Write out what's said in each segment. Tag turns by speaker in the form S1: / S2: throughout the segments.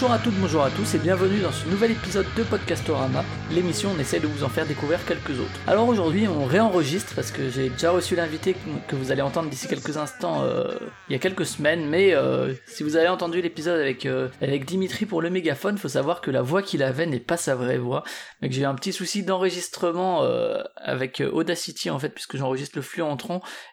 S1: Bonjour à toutes, bonjour à tous et bienvenue dans ce nouvel épisode de Podcastorama, l'émission on essaie de vous en faire découvrir quelques autres. Alors aujourd'hui on réenregistre parce que j'ai déjà reçu l'invité que vous allez entendre d'ici quelques instants euh, il y a quelques semaines, mais euh, si vous avez entendu l'épisode avec, euh, avec Dimitri pour le mégaphone, faut savoir que la voix qu'il avait n'est pas sa vraie voix, mais que j'ai eu un petit souci d'enregistrement avec Audacity en fait puisque j'enregistre le flux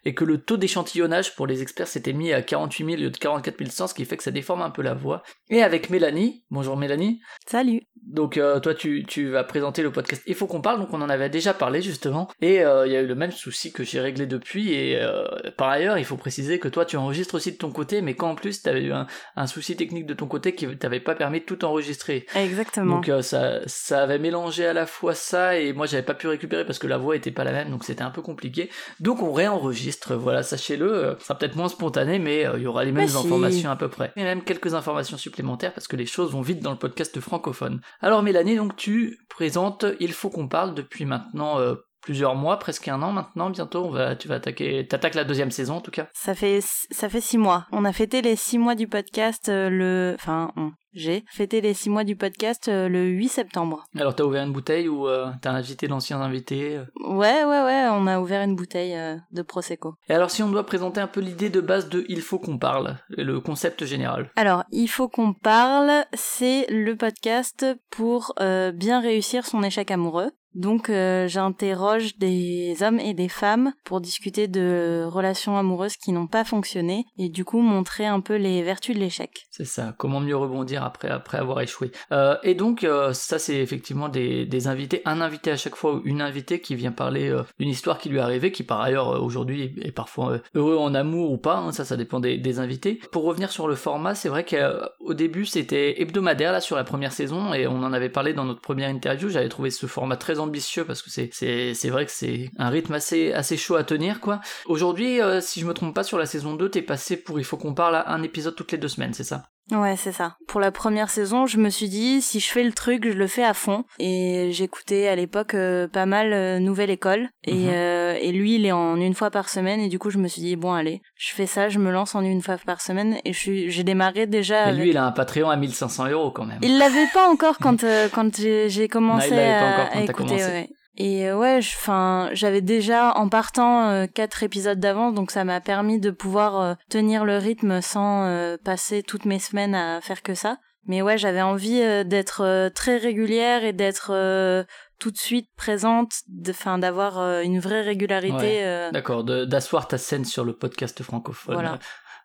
S1: et que le taux d'échantillonnage pour les experts s'était mis à 48 000 au lieu de 44 100 ce qui fait que ça déforme un peu la voix. Et avec Mélanie. Bonjour Mélanie.
S2: Salut.
S1: Donc euh, toi tu, tu vas présenter le podcast Il faut qu'on parle, donc on en avait déjà parlé justement, et euh, il y a eu le même souci que j'ai réglé depuis, et euh, par ailleurs il faut préciser que toi tu enregistres aussi de ton côté, mais quand en plus tu avais eu un, un, souci technique de ton côté qui t'avait pas permis de tout enregistrer.
S2: Exactement.
S1: Donc ça, ça avait mélangé à la fois ça, et moi j'avais pas pu récupérer parce que la voix était pas la même, donc c'était un peu compliqué. Donc on réenregistre, voilà, sachez-le, ça sera peut-être moins spontané, mais il y aura les mêmes
S2: bah
S1: informations
S2: si.
S1: à peu près. Et même quelques informations supplémentaires parce que les choses vont vite dans le podcast francophone. Alors Mélanie, donc tu présentes Il faut qu'on parle depuis maintenant euh, plusieurs mois, presque un an maintenant, bientôt on va, tu vas attaquer, t'attaques la deuxième saison en tout cas.
S2: Ça fait, ça fait six mois. On a fêté les six mois du podcast euh, le, enfin. J'ai fêté les six mois du podcast euh, le 8 septembre.
S1: Alors t'as ouvert une bouteille ou euh, t'as invité d'anciens invités euh
S2: Ouais, ouais, ouais, on a ouvert une bouteille euh, de Prosecco.
S1: Et alors si on doit présenter un peu l'idée de base de Il faut qu'on parle, le concept général.
S2: Alors, il faut qu'on parle, c'est le podcast pour bien réussir son échec amoureux. Donc euh, j'interroge des hommes et des femmes pour discuter de relations amoureuses qui n'ont pas fonctionné et du coup montrer un peu les vertus de l'échec.
S1: C'est ça, comment mieux rebondir après, avoir échoué. Euh, et donc euh, ça c'est effectivement des, invités, un invité à chaque fois ou une invitée qui vient parler euh, d'une histoire qui lui est arrivée, qui par ailleurs aujourd'hui est parfois heureux en amour ou pas, hein, ça ça dépend des, invités. Pour revenir sur le format, c'est vrai qu'au début c'était hebdomadaire là sur la première saison et on en avait parlé dans notre première interview, j'avais trouvé ce format très ambitieux parce que c'est c'est c'est vrai que c'est un rythme assez assez chaud à tenir quoi. Aujourd'hui, si je me trompe pas sur la saison 2, t'es passé pour il faut qu'on parle à un épisode toutes les deux semaines, c'est ça?
S2: Ouais, c'est ça. Pour la première saison, je me suis dit, si je fais le truc, je le fais à fond. Et j'écoutais à l'époque euh, pas mal euh, Nouvelle École. Et,
S1: Mhm.
S2: euh, et lui, il est en une fois par semaine. Et du coup, je me suis dit, bon, allez, je fais ça, je me lance en une fois par semaine. Et j'ai démarré déjà. Avec-
S1: lui, il a un Patreon à 1500 euros quand même.
S2: Il l'avait pas encore quand, euh, quand j'ai commencé
S1: Non, il l'avait pas encore quand
S2: à écouter.
S1: commencé.
S2: Ouais. Et euh, ouais, enfin, j'avais déjà en partant euh, quatre épisodes d'avance, donc ça m'a permis de pouvoir euh, tenir le rythme sans euh, passer toutes mes semaines à faire que ça. Mais ouais, j'avais envie euh, d'être très régulière et d'être euh, tout de suite présente, enfin d'avoir une vraie régularité.
S1: Ouais. D'accord, d'asseoir ta scène sur le podcast francophone.
S2: Voilà.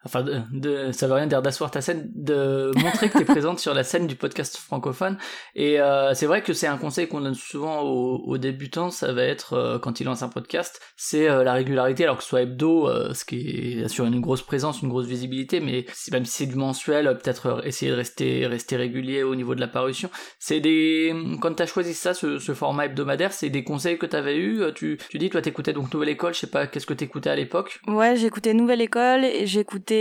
S1: Enfin, de, de- ça veut rien dire d'asseoir ta scène, de montrer que tu es présente sur la scène du podcast francophone. Et euh, c'est vrai que c'est un conseil qu'on donne souvent aux, aux débutants, ça va être, euh, quand ils lancent un podcast, c'est euh, la régularité, alors que ce soit hebdo, euh, ce qui assure une grosse présence, une grosse visibilité, mais même si c'est du mensuel, euh, peut-être euh, essayer de rester, rester régulier au niveau de la parution. C'est des... Quand tu as choisi ça, ce, ce format hebdomadaire, c'est des conseils que tu avais eu tu, tu dis, toi t'écoutais donc Nouvelle École, je sais pas, qu'est-ce que t'écoutais à l'époque?
S2: Ouais, j'écoutais Nouvelle École et j'écoutais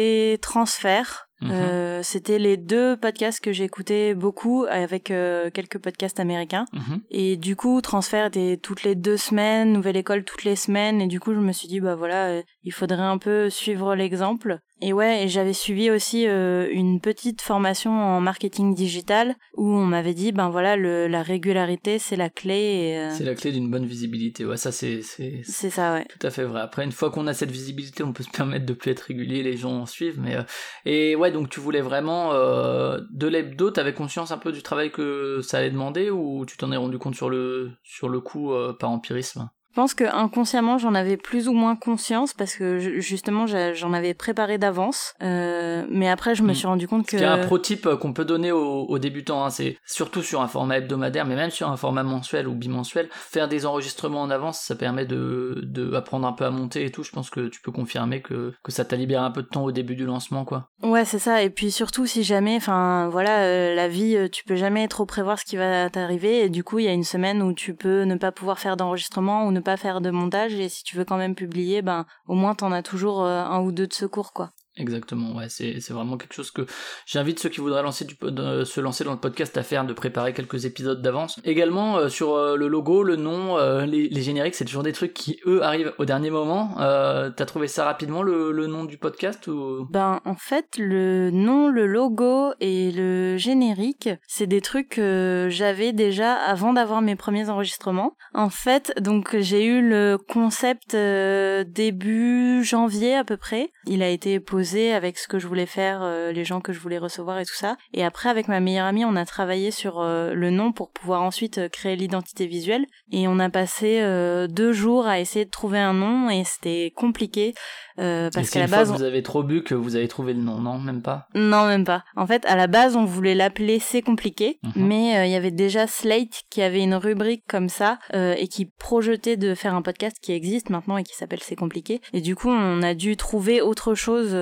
S2: Transfert.
S1: Mhm.
S2: Euh, C'était les deux podcasts que j'écoutais beaucoup avec euh, quelques podcasts américains.
S1: Mhm.
S2: Et du coup, Transfert était toutes les deux semaines, Nouvelle École toutes les semaines. Et du coup, je me suis dit, bah voilà, euh, il faudrait un peu suivre l'exemple. Et ouais, et j'avais suivi aussi euh, une petite formation en marketing digital où on m'avait dit, ben voilà, le, la régularité, c'est la clé. Euh,
S1: C'est la clé d'une bonne visibilité. Ouais, ça c'est c'est
S2: c'est ça, ouais.
S1: tout à fait vrai. Après, une fois qu'on a cette visibilité, on peut se permettre de plus être régulier, les gens en suivent. Mais euh, et ouais, donc tu voulais vraiment euh, de l'hebdo. T'avais conscience un peu du travail que ça allait demander ou tu t'en es rendu compte sur le sur le coup euh, par empirisme?
S2: Je pense que inconsciemment j'en avais plus ou moins conscience parce que ju- justement j'en avais préparé d'avance. Euh, mais après je me
S1: Mm.
S2: suis rendu compte que
S1: Il y a un pro tip euh, qu'on peut donner aux, aux débutants, hein, c'est surtout sur un format hebdomadaire, mais même sur un format mensuel ou bimensuel, faire des enregistrements en avance, ça permet de, de apprendre un peu à monter et tout. Je pense que tu peux confirmer que, que ça t'a libéré un peu de temps au début du lancement, quoi.
S2: ouais c'est ça. Et puis surtout si jamais, enfin voilà, euh, la vie tu peux jamais trop prévoir ce qui va t'arriver et du coup il y a une semaine où tu peux ne pas pouvoir faire d'enregistrement ou ne pas faire de montage et si tu veux quand même publier, ben au moins t'en as toujours euh, un ou deux de secours quoi.
S1: Exactement, ouais, c'est, vraiment quelque chose que j'invite ceux qui voudraient se lancer dans le podcast à faire, de préparer quelques épisodes d'avance. Également, euh, sur euh, le logo, le nom, euh, les, les, génériques, c'est toujours des trucs qui, eux, arrivent au dernier moment. T'as trouvé ça rapidement, le, le nom du podcast ou...
S2: Ben, en fait, le nom, le logo et le générique, c'est des trucs que j'avais déjà avant d'avoir mes premiers enregistrements. En fait, donc, j'ai eu le concept début janvier à peu près. Il a été posé avec ce que je voulais faire, euh, les gens que je voulais recevoir et tout ça. Et après, avec ma meilleure amie, on a travaillé sur euh, le nom pour pouvoir ensuite euh, créer l'identité visuelle. Et on a passé deux jours à essayer de trouver un nom et c'était compliqué. parce qu'à la base,
S1: vous avez trop bu que vous avez trouvé le nom, non, même pas?
S2: Non, même pas. En fait, à la base, on voulait l'appeler C'est compliqué, mhm. mais il y avait déjà Slate qui avait une rubrique comme ça et qui projetait de faire un podcast qui existe maintenant et qui s'appelle C'est compliqué. Et du coup, on a dû trouver autre chose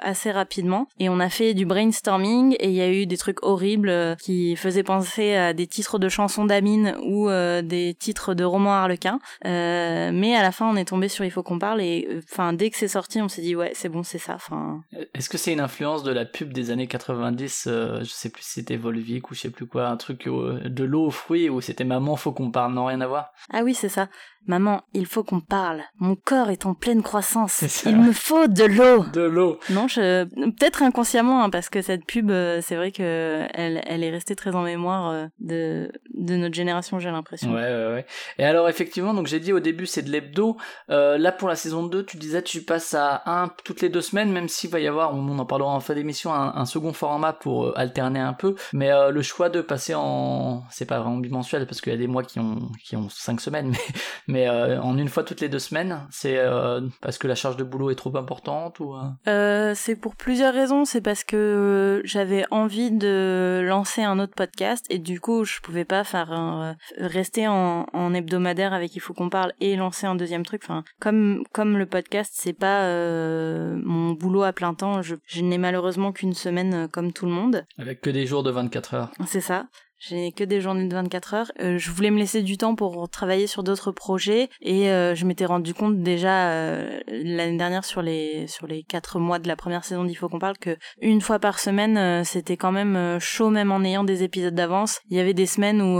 S2: assez rapidement et on a fait du brainstorming et il y a eu des trucs horribles euh, qui faisaient penser à des titres de chansons d'Amine ou euh, des titres de romans harlequins. mais à la fin, on est tombé sur Il faut qu'on parle et enfin dès que c'est sorti, on s'est dit ouais, c'est bon, c'est ça. Enfin.
S1: Est-ce que c'est une influence de la pub des années 90 Je sais plus si c'était Volvic ou je sais plus quoi, un truc de l'eau aux fruits ou c'était Maman, faut qu'on parle, non rien à voir?
S2: Ah oui, c'est ça. Maman, il faut qu'on parle. Mon corps est en pleine croissance. Il me faut de l'eau.
S1: De l'eau.
S2: Non, je... peut-être inconsciemment, hein, parce que cette pub, euh, c'est vrai que elle, elle est restée très en mémoire euh, de, de notre génération, j'ai l'impression.
S1: Ouais, ouais, ouais. Et alors, effectivement, donc j'ai dit au début, c'est de l'hebdo. Euh, là, pour la saison 2, tu disais, tu passes à un toutes les deux semaines, même s'il va y avoir, on en parlera en fin d'émission, un, un, second format pour alterner un peu. Mais le choix de passer en, c'est pas vraiment bimensuel, parce qu'il y a des mois qui ont, qui ont cinq semaines, mais mais euh, en une fois toutes les deux semaines, c'est parce que la charge de boulot est trop importante ou
S2: euh? C'est pour plusieurs raisons. C'est parce que j'avais envie de lancer un autre podcast et du coup je pouvais pas faire un, rester en, en, hebdomadaire avec il faut qu'on parle et lancer un deuxième truc. Enfin, comme comme le podcast c'est pas mon boulot à plein temps, je, je n'ai malheureusement qu'une semaine comme tout le monde.
S1: Avec que des jours de 24 heures.
S2: C'est ça. J'ai que des journées de 24 heures. Euh, je voulais me laisser du temps pour travailler sur d'autres projets et euh, je m'étais rendu compte déjà euh, l'année dernière sur les sur les quatre mois de la première saison d'Il qu'on parle que une fois par semaine c'était quand même chaud même en ayant des épisodes d'avance. Il y avait des semaines où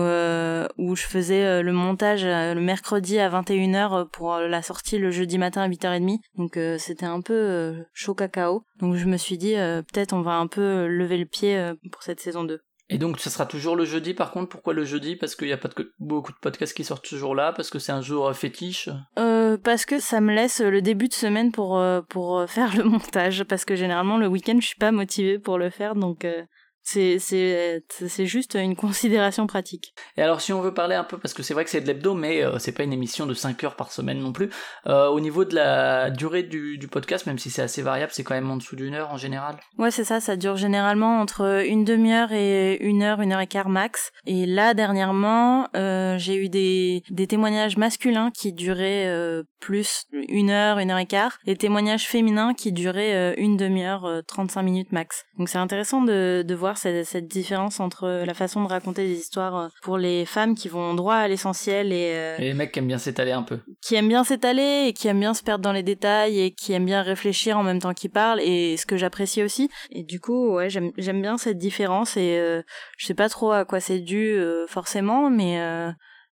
S2: où je faisais le montage le mercredi à 21h pour la sortie le jeudi matin à 8h30. Donc c'était un peu chaud cacao. Donc je me suis dit peut-être on va un peu lever le pied pour cette saison 2.
S1: Et donc, ce sera toujours le jeudi, par contre, pourquoi le jeudi? Parce qu'il n'y a pas beaucoup de podcasts qui sortent toujours là Parce que c'est un jour euh, fétiche
S2: euh, Parce que ça me laisse le début de semaine pour, euh, pour faire le montage. Parce que généralement, le week-end, je suis pas motivée pour le faire, donc... C'est, c'est, juste une considération pratique.
S1: Et alors, si on veut parler un peu, parce que c'est vrai que c'est de l'hebdo, mais euh, c'est pas une émission de 5 heures par semaine non plus. Euh, au niveau de la durée du, du podcast, même si c'est assez variable, c'est quand même en dessous d'une heure en général.
S2: Ouais, c'est ça, ça dure généralement entre une demi-heure et une heure, une heure et quart max. Et là, dernièrement, euh, j'ai eu des, des témoignages masculins qui duraient euh, plus une heure, une heure et quart, et témoignages féminins qui duraient une demi-heure, 35 minutes max. Donc c'est intéressant de, de voir cette, cette, différence entre la façon de raconter des histoires euh, pour les femmes qui vont droit à l'essentiel et,
S1: euh, et les mecs qui aiment bien s'étaler un peu.
S2: Qui aiment bien s'étaler et qui aiment bien se perdre dans les détails et qui aiment bien réfléchir en même temps qu'ils parlent et ce que j'apprécie aussi. Et du coup, ouais, j'aime bien cette différence et euh, je sais pas trop à quoi c'est dû forcément, mais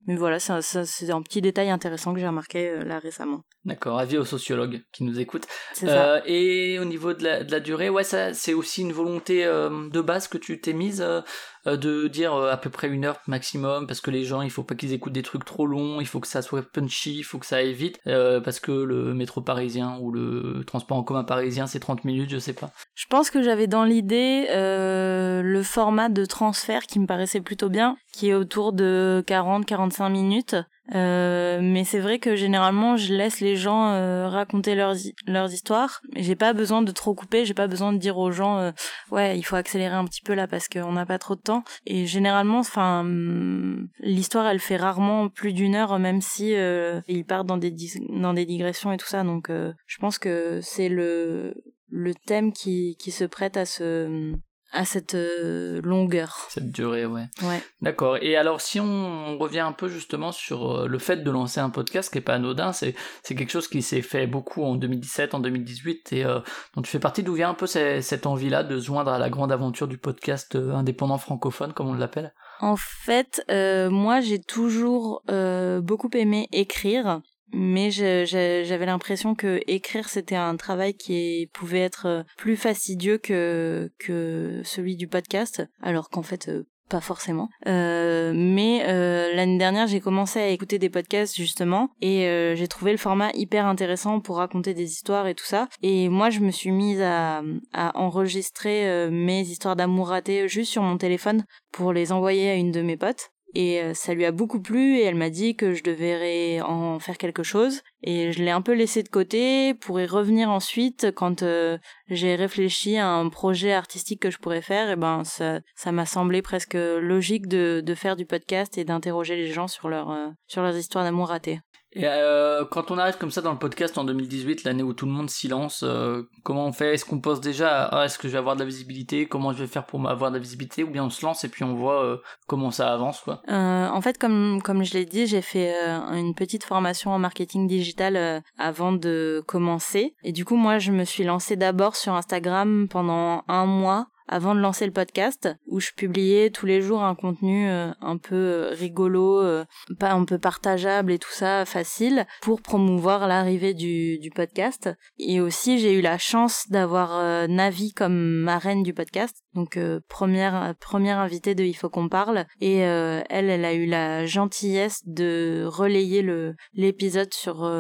S2: mais voilà, c'est un, un, petit détail intéressant que j'ai remarqué là récemment.
S1: D'accord, avis aux sociologues qui nous écoutent. Euh, et au niveau de la, de la durée, ouais, ça, c'est aussi une volonté euh, de base que tu t'es mise euh, euh, de dire à peu près une heure maximum, parce que les gens, il faut pas qu'ils écoutent des trucs trop longs, il faut que ça soit punchy, il faut que ça aille vite, parce que le métro parisien ou le transport en commun parisien, c'est 30 minutes, je sais pas.
S2: Je pense que j'avais dans l'idée le format de transfert qui me paraissait plutôt bien, qui est autour de 40-45 minutes. Euh, mais c'est vrai que généralement je laisse les gens euh, raconter leurs leurs histoires. J'ai pas besoin de trop couper, j'ai pas besoin de dire aux gens euh, ouais il faut accélérer un petit peu là parce qu'on n'a pas trop de temps. Et généralement, enfin hum, l'histoire elle fait rarement plus d'une heure même si ils partent dans des dans des digressions et tout ça. Donc je pense que c'est le le thème qui qui se prête à ce à cette euh, longueur.
S1: Cette durée, ouais.
S2: Ouais.
S1: D'accord. Et alors, si on revient un peu justement sur euh, le fait de lancer un podcast, qui est pas anodin, c'est c'est quelque chose qui s'est fait beaucoup en 2017, en 2018, et euh, dont tu fais partie. D'où vient un peu cette envie-là de se joindre à la grande aventure du podcast euh, indépendant francophone, comme on l'appelle?
S2: En fait, euh, moi, j'ai toujours beaucoup aimé écrire, mais j'avais l'impression que écrire c'était un travail qui pouvait être euh, plus fastidieux que que celui du podcast, alors qu'en fait. euh, pas forcément. Euh, mais l'année dernière, j'ai commencé à écouter des podcasts justement et j'ai trouvé le format hyper intéressant pour raconter des histoires et tout ça. Et moi, je me suis mise à, à enregistrer mes histoires d'amour ratées juste sur mon téléphone pour les envoyer à une de mes potes. Et euh, ça lui a beaucoup plu et elle m'a dit que je devrais en faire quelque chose. Et je l'ai un peu laissé de côté pour y revenir ensuite quand euh, j'ai réfléchi à un projet artistique que je pourrais faire. Et ben ça, ça m'a semblé presque logique de, de faire du podcast et d'interroger les gens sur leur euh, sur leurs histoires d'amour ratées.
S1: Et euh, quand on arrive comme ça dans le podcast en 2018, l'année où tout le monde s'y lance, euh, comment on fait? Est-ce qu'on pense déjà ah, est-ce que je vais avoir de la visibilité? Comment je vais faire pour avoir de la visibilité? Ou bien on se lance et puis on voit euh, comment ça avance quoi.
S2: Euh, en fait, comme comme je l'ai dit, j'ai fait euh, une petite formation en marketing digital euh, avant de commencer. Et du coup, moi, je me suis lancée d'abord sur Instagram pendant un mois avant de lancer le podcast, où je publiais tous les jours un contenu euh, un peu euh, rigolo, euh, pas un peu partageable et tout ça, facile, pour promouvoir l'arrivée du, podcast. Et aussi, j'ai eu la chance d'avoir Navi comme marraine du podcast, donc première première invitée de Il faut qu'on parle. Et elle, elle a eu la gentillesse de relayer l'épisode sur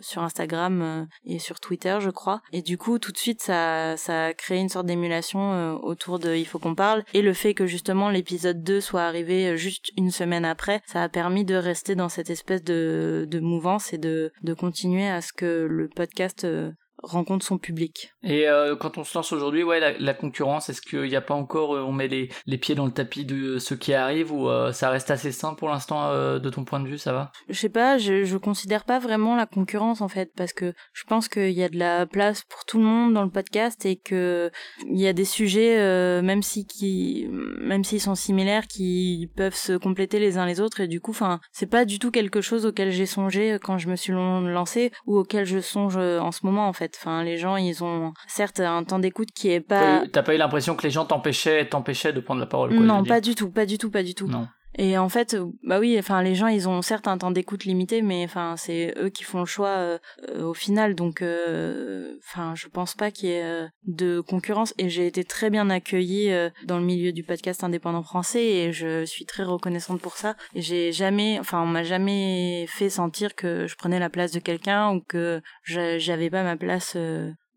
S2: sur Instagram et sur Twitter, je crois. Et du coup, tout de suite, ça a créé une sorte d'émulation autour de Il faut qu'on parle. Et le fait que justement l'épisode 2 soit arrivé euh, juste une semaine après, ça a permis de rester dans cette espèce de mouvance et de de continuer à ce que le podcast euh, rencontre son public.
S1: Et euh, quand on se lance aujourd'hui, ouais, la, la concurrence, est-ce qu'il n'y a pas encore, euh, on met les, les pieds dans le tapis de ce qui arrive ou euh, ça reste assez sain pour l'instant euh, de ton point de vue, ça va?
S2: Je sais pas, je, je considère pas vraiment la concurrence en fait, parce que je pense qu'il y a de la place pour tout le monde dans le podcast et que il y a des sujets, euh, même si qui, même s'ils sont similaires, qui peuvent se compléter les uns les autres et du coup, enfin, c'est pas du tout quelque chose auquel j'ai songé quand je me suis lancé ou auquel je songe en ce moment en fait. Enfin, les gens, ils ont certes un temps d'écoute qui est pas.
S1: T'as pas eu l'impression que les gens t'empêchaient, t'empêchaient de prendre la parole quoi,
S2: non, pas du tout, pas du tout, pas du tout.
S1: Non.
S2: Et en fait, euh, bah oui, enfin les gens, ils ont certes un temps d'écoute limité, mais enfin c'est eux qui font le choix euh, euh, au final. Donc, euh, enfin, je pense pas qu'il y ait euh, de concurrence. Et j'ai été très bien accueillie euh, dans le milieu du podcast indépendant français, et je suis très reconnaissante pour ça. J'ai jamais, enfin, on m'a jamais fait sentir que je prenais la place de quelqu'un ou que j'a- j'avais pas ma place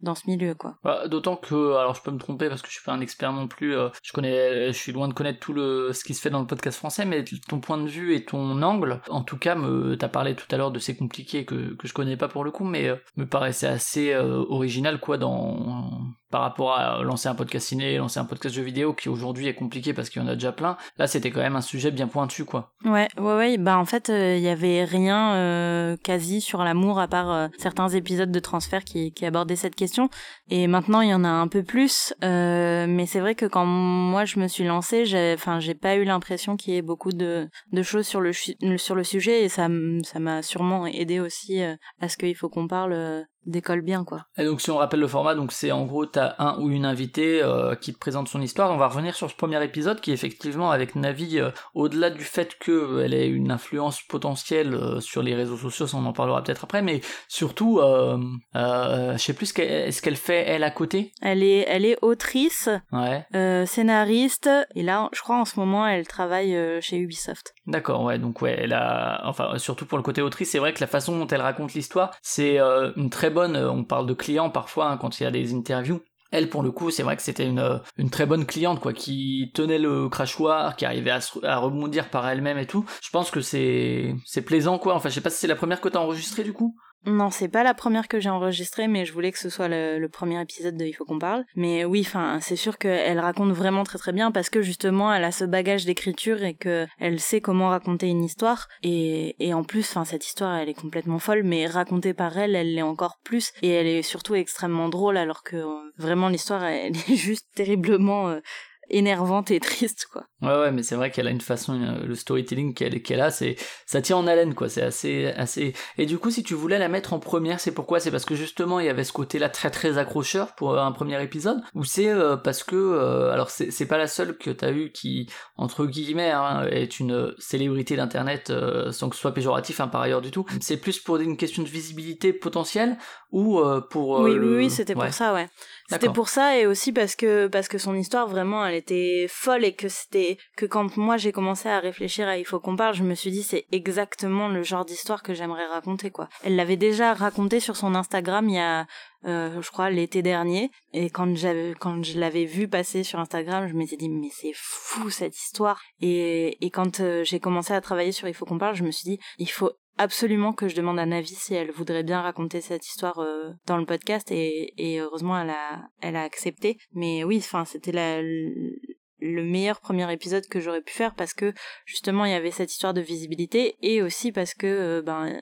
S2: dans ce milieu, quoi.
S1: Bah, D'autant que, alors je peux me tromper parce que je suis pas un expert non plus, euh, je connais, je suis loin de connaître tout le ce qui se fait dans le podcast français, mais ton point de vue et ton angle, en tout cas, me, t'as parlé tout à l'heure de c'est compliqué que que je connais pas pour le coup, mais euh, me paraissait assez euh, original quoi dans par rapport à lancer un podcast ciné, lancer un podcast jeu vidéo qui aujourd'hui est compliqué parce qu'il y en a déjà plein. Là, c'était quand même un sujet bien pointu quoi.
S2: Ouais, ouais, ouais. Bah en fait, il y avait rien euh, quasi sur l'amour à part euh, certains épisodes de transfert qui, abordaient cette question. Et maintenant, il y en a un peu plus. Euh, mais c'est vrai que quand moi je me suis lancée, j'ai, enfin, j'ai pas eu l'impression qu'il y ait beaucoup de, de choses sur le sur le sujet et ça, ça m'a sûrement aidé aussi euh, à ce qu'il faut qu'on parle euh, décolle bien quoi.
S1: Et donc si on rappelle le format, donc c'est en gros t'as un ou une invitée euh, qui te présente son histoire. On va revenir sur ce premier épisode qui effectivement avec Navi, euh, au-delà du fait qu'elle ait une influence potentielle euh, sur les réseaux sociaux, ça on en parlera peut-être après, mais surtout, euh, euh, je sais plus ce qu'elle, ce qu'elle fait elle à côté?
S2: Elle est, elle est autrice,
S1: Ouais,
S2: euh, scénariste et là, je crois en ce moment, elle travaille euh, chez Ubisoft.
S1: D'accord, ouais, donc ouais, elle a, enfin surtout pour le côté autrice, c'est vrai que la façon dont elle raconte l'histoire, c'est euh, une très bonne. euh, On parle de clients parfois hein, quand il y a des interviews. Elle, pour le coup, c'est vrai que c'était une, euh, une très bonne cliente, quoi, qui tenait le crachoir, qui arrivait à, se- rebondir par elle-même et tout. Je pense que c'est, c'est plaisant, quoi. Enfin, je sais pas si c'est la première que t'as enregistrée, du coup.
S2: Non, c'est pas la première que j'ai enregistrée, mais je voulais que ce soit le, premier épisode de Il faut qu'on parle. Mais oui, enfin, c'est sûr qu'elle raconte vraiment très très bien parce que justement, elle a ce bagage d'écriture et que elle sait comment raconter une histoire. Et, et en plus, enfin, cette histoire, elle est complètement folle, mais racontée par elle, elle l'est encore plus. Et elle est surtout extrêmement drôle, alors que euh, vraiment l'histoire, elle est juste terriblement euh, énervante et triste, quoi.
S1: Ouais, ouais, mais c'est vrai qu'elle a une façon, euh, le storytelling qu'elle qu'elle a, c'est ça tient en haleine, quoi. C'est assez, assez. Et du coup, si tu voulais la mettre en première, c'est pourquoi? C'est parce que justement, il y avait ce côté-là très très accrocheur pour un premier épisode, ou c'est parce que, alors c'est pas la seule que t'as eu qui, entre guillemets, hein, est une célébrité d'internet sans que ce soit péjoratif hein, par ailleurs du tout. C'est plus pour une question de visibilité potentielle ou pour.
S2: oui, oui, oui, c'était pour ça, ouais. C'était pour ça et aussi parce que parce que son histoire vraiment elle était folle et que c'était que quand moi j'ai commencé à réfléchir à il faut qu'on parle, je me suis dit c'est exactement le genre d'histoire que j'aimerais raconter quoi. Elle l'avait déjà raconté sur son Instagram il y a euh, je crois l'été dernier. Et quand j'avais quand je l'avais vu passer sur Instagram, je m'étais dit mais c'est fou cette histoire. Et et quand euh, j'ai commencé à travailler sur il faut qu'on parle, je me suis dit il faut absolument que je demande à Navi si elle voudrait bien raconter cette histoire euh, dans le podcast et, et, heureusement elle a elle a accepté. Mais oui enfin c'était la le meilleur premier épisode que j'aurais pu faire parce que justement il y avait cette histoire de visibilité et aussi parce que euh, ben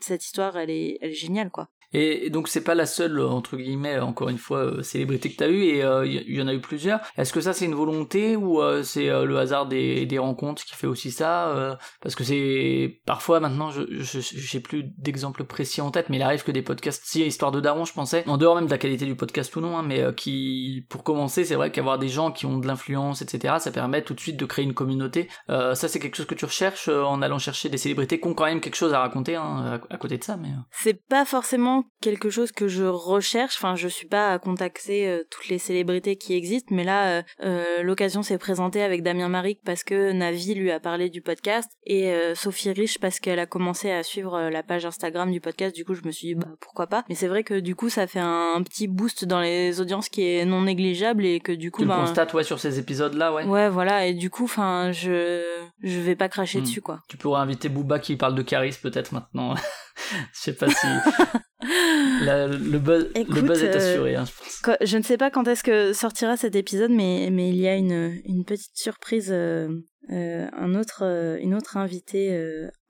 S2: cette histoire elle est elle est géniale quoi
S1: et donc c'est pas la seule entre guillemets encore une fois euh, célébrité que t'as eu et il euh, y, en a eu plusieurs. Est-ce que ça c'est une volonté ou euh, c'est le hasard des, rencontres qui fait aussi ça Parce que c'est parfois maintenant je j'ai plus d'exemples précis en tête, mais il arrive que des podcasts si histoire de daron je pensais en dehors même de la qualité du podcast ou non, hein, mais qui pour commencer c'est vrai qu'avoir des gens qui ont de l'influence etc ça permet tout de suite de créer une communauté. ça c'est quelque chose que tu recherches en allant chercher des célébrités qui ont quand même quelque chose à raconter hein, à, côté de ça, mais
S2: c'est pas forcément quelque chose que je recherche. Enfin, je suis pas à contacter euh, toutes les célébrités qui existent, mais là, euh, euh, l'occasion s'est présentée avec Damien Maric parce que Navi lui a parlé du podcast et Sophie Rich parce qu'elle a commencé à suivre la page Instagram du podcast. Du coup, je me suis dit bah pourquoi pas. Mais c'est vrai que du coup, ça fait un, petit boost dans les audiences qui est non négligeable et que du coup,
S1: tu
S2: le
S1: ben, constates ouais sur ces épisodes-là, ouais.
S2: Ouais, voilà. Et du coup, enfin, je je vais pas cracher hmm. dessus quoi.
S1: Tu pourrais inviter Booba qui parle de Caris peut-être maintenant. je sais pas si le, buzz, le buzz est assuré, hein, je
S2: pense. Je ne sais pas quand est-ce que sortira cet épisode, mais, mais il y a une, une petite surprise, euh, euh, un autre, euh, une autre invitée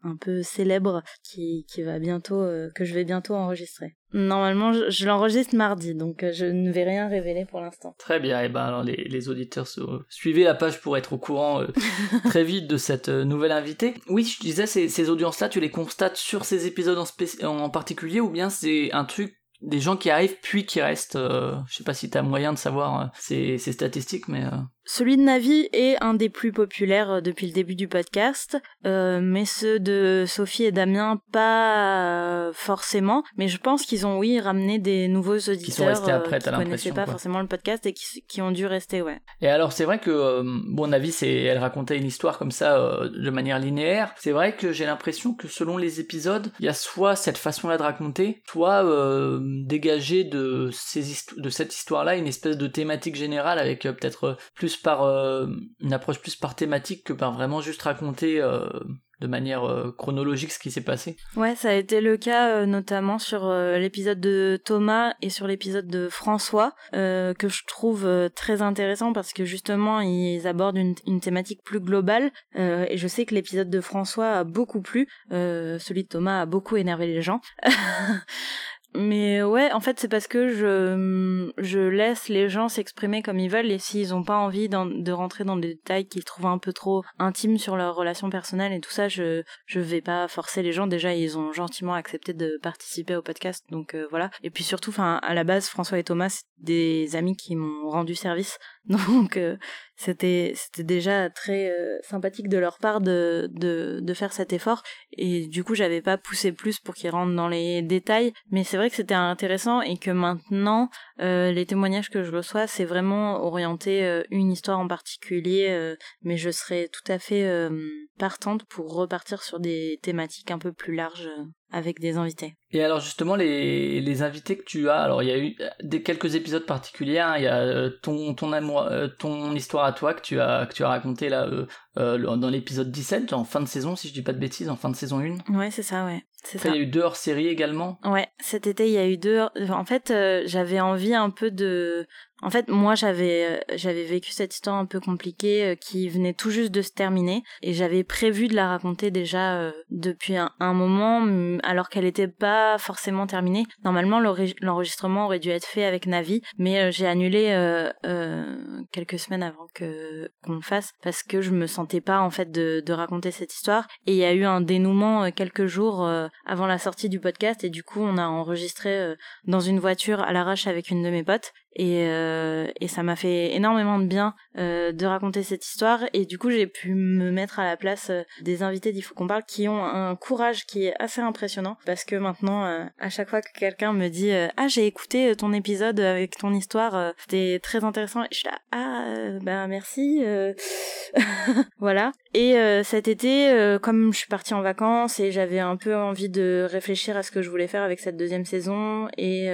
S2: un peu célèbre qui, qui va bientôt, que je vais bientôt enregistrer. Normalement, je, l'enregistre mardi, donc je ne vais rien révéler pour l'instant.
S1: Très bien, et eh ben alors les, les auditeurs suivez la page pour être au courant très vite de cette nouvelle invitée. Oui, je disais, ces, ces audiences-là, tu les constates sur ces épisodes en, en particulier, ou bien c'est un truc des gens qui arrivent puis qui restent. Euh, je sais pas si t'as moyen de savoir euh, ces, ces, statistiques, mais. Euh,
S2: celui de Navi est un des plus populaires euh, depuis le début du podcast, euh, mais ceux de Sophie et Damien pas forcément. Mais je pense qu'ils ont oui ramené des nouveaux auditeurs qui, sont restés après, euh, qui connaissaient pas forcément le podcast et qui, qui, ont dû rester ouais.
S1: Et alors c'est vrai que bon Navi c'est elle racontait une histoire comme ça de manière linéaire. C'est vrai que j'ai l'impression que selon les épisodes il y a soit cette façon-là de raconter, soit dégager de ces de cette histoire-là une espèce de thématique générale avec peut-être plus par euh, une approche plus par thématique que par vraiment juste raconter euh, de manière euh, chronologique ce qui s'est passé.
S2: Ouais, ça a été le cas notamment sur l'épisode de Thomas et sur l'épisode de François que je trouve très intéressant parce que justement ils abordent une, une thématique plus globale et je sais que l'épisode de François a beaucoup plu, celui de Thomas a beaucoup énervé les gens. Mais ouais, en fait, c'est parce que je, je laisse les gens s'exprimer comme ils veulent et s'ils ont pas envie de rentrer dans des détails qu'ils trouvent un peu trop intimes sur leur relation personnelle et tout ça, je, je vais pas forcer les gens. Déjà, ils ont gentiment accepté de participer au podcast, donc euh, voilà. Et puis surtout, enfin, à la base, François et Thomas, c'est des amis qui m'ont rendu service, donc euh, c'était c'était déjà très euh, sympathique de leur part de, de, de faire cet effort. Et du coup j'avais pas poussé plus pour qu'ils rentrent dans les détails. Mais c'est vrai que c'était intéressant et que maintenant euh, les témoignages que je reçois c'est vraiment orienté euh, une histoire en particulier mais je serais tout à fait partante pour repartir sur des thématiques un peu plus larges avec des invités.
S1: Et alors justement les, les invités que tu as, alors il y a eu des quelques épisodes particuliers, hein. il y a euh, ton ton amour, euh, ton histoire à toi que tu as que tu as raconté là euh, dans l'épisode 17 en fin de saison si je dis pas de bêtises en fin de saison 1.
S2: Ouais, c'est ça ouais.
S1: C'est ça. Il y a eu deux hors-série également.
S2: Ouais, cet été il y a eu deux. En fait, j'avais envie un peu de En fait, moi, j'avais euh, j'avais vécu cette histoire un peu compliquée euh, qui venait tout juste de se terminer et j'avais prévu de la raconter déjà euh, depuis un, un moment, mm, alors qu'elle n'était pas forcément terminée. Normalement, l'enre- l'enregistrement aurait dû être fait avec Navi, mais euh, j'ai annulé euh, euh, quelques semaines avant que qu'on le fasse parce que je me sentais pas en fait de, de raconter cette histoire. Et il y a eu un dénouement euh, quelques jours euh, avant la sortie du podcast et du coup, on a enregistré euh, dans une voiture à l'arrache avec une de mes potes et, euh, et ça m'a fait énormément de bien euh, de raconter cette histoire. Et du coup j'ai pu me mettre à la place euh, des invités d'Il faut qu'on parle qui ont un courage qui est assez impressionnant. Parce que maintenant euh, à chaque fois que quelqu'un me dit euh, ah j'ai écouté ton épisode avec ton histoire c'était très intéressant et je suis là ah bah merci voilà et cet été comme je suis partie en vacances et j'avais un peu envie de réfléchir à ce que je voulais faire avec cette deuxième saison et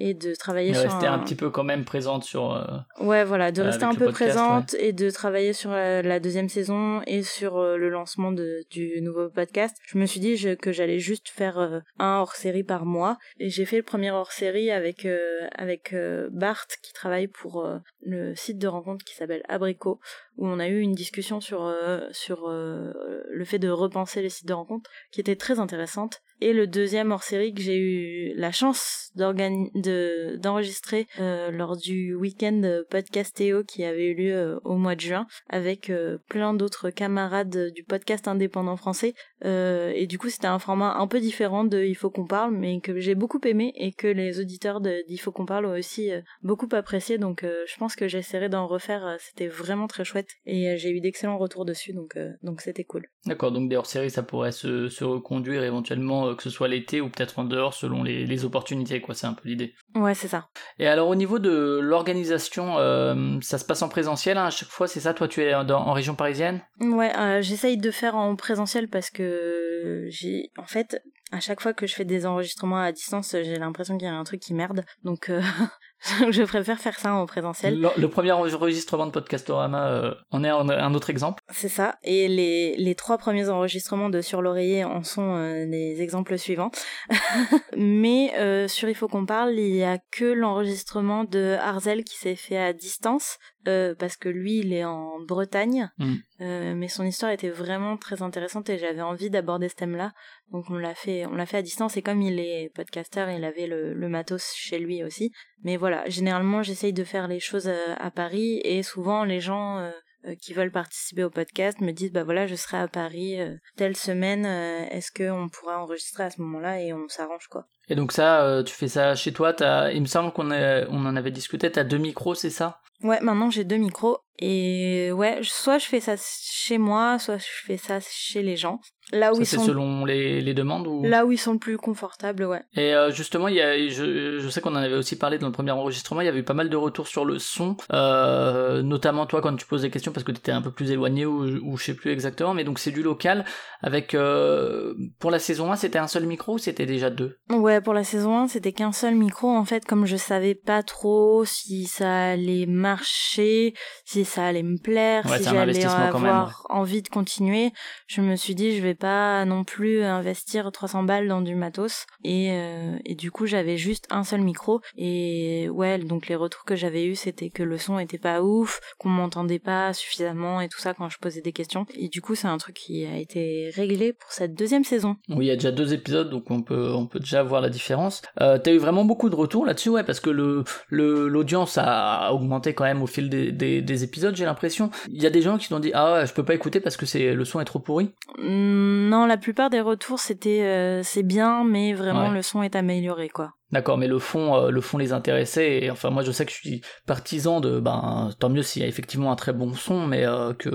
S2: et de travailler sur
S1: rester
S2: un...
S1: un petit peu quand même présente sur. euh,
S2: Ouais, voilà, de rester un
S1: avec
S2: peu
S1: podcast,
S2: présente et de travailler sur la, la deuxième saison et sur euh, le lancement de, du nouveau podcast. Je me suis dit je- que j'allais juste faire euh, un hors-série par mois et j'ai fait le premier hors-série avec euh, avec euh, Bart qui travaille pour le site de rencontre qui s'appelle Abricot où on a eu une discussion sur euh, sur euh, le fait de repenser les sites de rencontre qui était très intéressante. Et le deuxième hors-série que j'ai eu la chance d'organi- de d'enregistrer euh, lors du week-end podcastéo qui avait eu lieu euh, au mois de juin avec plein d'autres camarades du podcast indépendant français. Et du coup, c'était un format un peu différent de Il faut qu'on parle, mais que j'ai beaucoup aimé et que les auditeurs d'Il faut qu'on parle ont aussi beaucoup apprécié. Donc, je pense que j'essaierai d'en refaire. C'était vraiment très chouette et euh, j'ai eu d'excellents retours dessus, donc euh, donc c'était cool.
S1: D'accord, donc des hors-séries, ça pourrait se, se reconduire éventuellement, euh, que ce soit l'été ou peut-être en dehors selon les, les opportunités, quoi. C'est un peu l'idée.
S2: Ouais, c'est ça.
S1: Et alors au niveau de l'organisation, euh, ça se passe en présentiel hein, à chaque fois, c'est ça Toi, tu es dans- en région parisienne?
S2: Ouais, j'essaye de faire en présentiel parce que j'ai, en fait, à chaque fois que je fais des enregistrements à distance, j'ai l'impression qu'il y a un truc qui merde. Donc, je préfère faire ça en présentiel.
S1: le, le premier enregistrement de Podcastorama euh, en est un, un autre exemple.
S2: C'est ça. Et les, les trois premiers enregistrements de Sur l'oreiller en sont euh, les exemples suivants. Mais euh, sur Il faut qu'on parle, il y a que l'enregistrement de Arzel qui s'est fait à distance. Euh, parce que lui, il est en Bretagne.
S1: Mm.
S2: Euh, mais son histoire était vraiment très intéressante et j'avais envie d'aborder ce thème-là. Donc on l'a fait, on l'a fait à distance. Et comme il est podcasteur, il avait le, le matos chez lui aussi. Mais voilà, généralement, j'essaye de faire les choses euh, à Paris et souvent les gens euh, qui veulent participer au podcast me disent bah voilà je serai à Paris euh, telle semaine euh, est-ce que on pourra enregistrer à ce moment-là et on s'arrange quoi
S1: Et donc ça, euh, tu fais ça chez toi. Il me semble qu'on on en avait discuté. T'as deux micros, c'est ça?
S2: Ouais maintenant j'ai deux micros et ouais soit je fais ça chez moi soit je fais ça chez les gens là où
S1: Ça
S2: ils
S1: c'est
S2: sont
S1: selon les, les demandes ou?
S2: Là où ils sont le plus confortables ouais
S1: Et euh, justement, il y a, je, je sais qu'on en avait aussi parlé dans le premier enregistrement, il y avait eu pas mal de retours sur le son, euh, notamment toi quand tu poses des questions parce que tu étais un peu plus éloigné ou, ou je sais plus exactement, mais donc c'est du local. Avec euh, pour la saison 1, c'était un seul micro ou c'était déjà deux?
S2: Ouais, pour la saison 1, c'était qu'un seul micro. En fait, comme je savais pas trop si ça allait marcher, si ça allait me plaire,
S1: Ouais,
S2: si j'allais
S1: même,
S2: avoir envie de continuer, je me suis dit, je vais pas non plus investir 300 balles dans du matos. Et, euh, et du coup, j'avais juste un seul micro. Et ouais, donc les retours que j'avais eus, c'était que le son était pas ouf, qu'on m'entendait pas suffisamment et tout ça quand je posais des questions. Et du coup, c'est un truc qui a été réglé pour cette deuxième saison.
S1: Oui, il y a déjà deux épisodes, donc on peut, on peut déjà voir la différence. Euh, T'as eu vraiment beaucoup de retours là-dessus, ouais, parce que le, le, l'audience a augmenté quand même au fil des, des, des épisodes, j'ai l'impression. Il y a des gens qui t'ont dit, ah ouais, je peux pas écouter parce que c'est, le son est trop pourri.
S2: Mm, Non, la plupart des retours c'était euh, c'est bien, mais vraiment
S1: Ouais.
S2: le son est amélioré quoi.
S1: D'accord, mais le fond, euh, le fond les intéressait. Et enfin, moi, je sais que je suis partisan de, ben, tant mieux s'il y a effectivement un très bon son, mais euh, que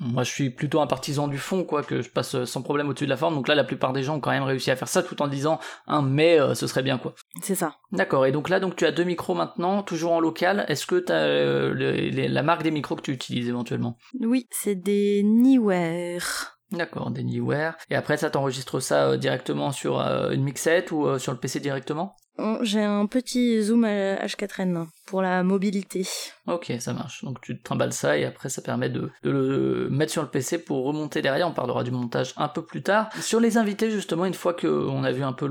S1: moi, je suis plutôt un partisan du fond, quoi, que je passe euh, sans problème au-dessus de la forme. Donc là, la plupart des gens ont quand même réussi à faire ça, tout en disant, un mais, euh, ce serait bien, quoi.
S2: C'est ça.
S1: D'accord. Et donc là, donc tu as deux micros maintenant, toujours en local. Est-ce que tu as la marque des micros que tu utilises éventuellement?
S2: Oui, c'est des Niware.
S1: D'accord, des Neeware. Et après, ça t'enregistre ça euh, directement sur euh, une mixette ou euh, sur le PC directement?
S2: J'ai un petit zoom H4n pour la mobilité.
S1: Ok, ça marche. Donc tu trimbales ça et après ça permet de, le mettre sur le PC pour remonter derrière. On parlera du montage un peu plus tard. Sur les invités, justement, une fois qu'on a vu un peu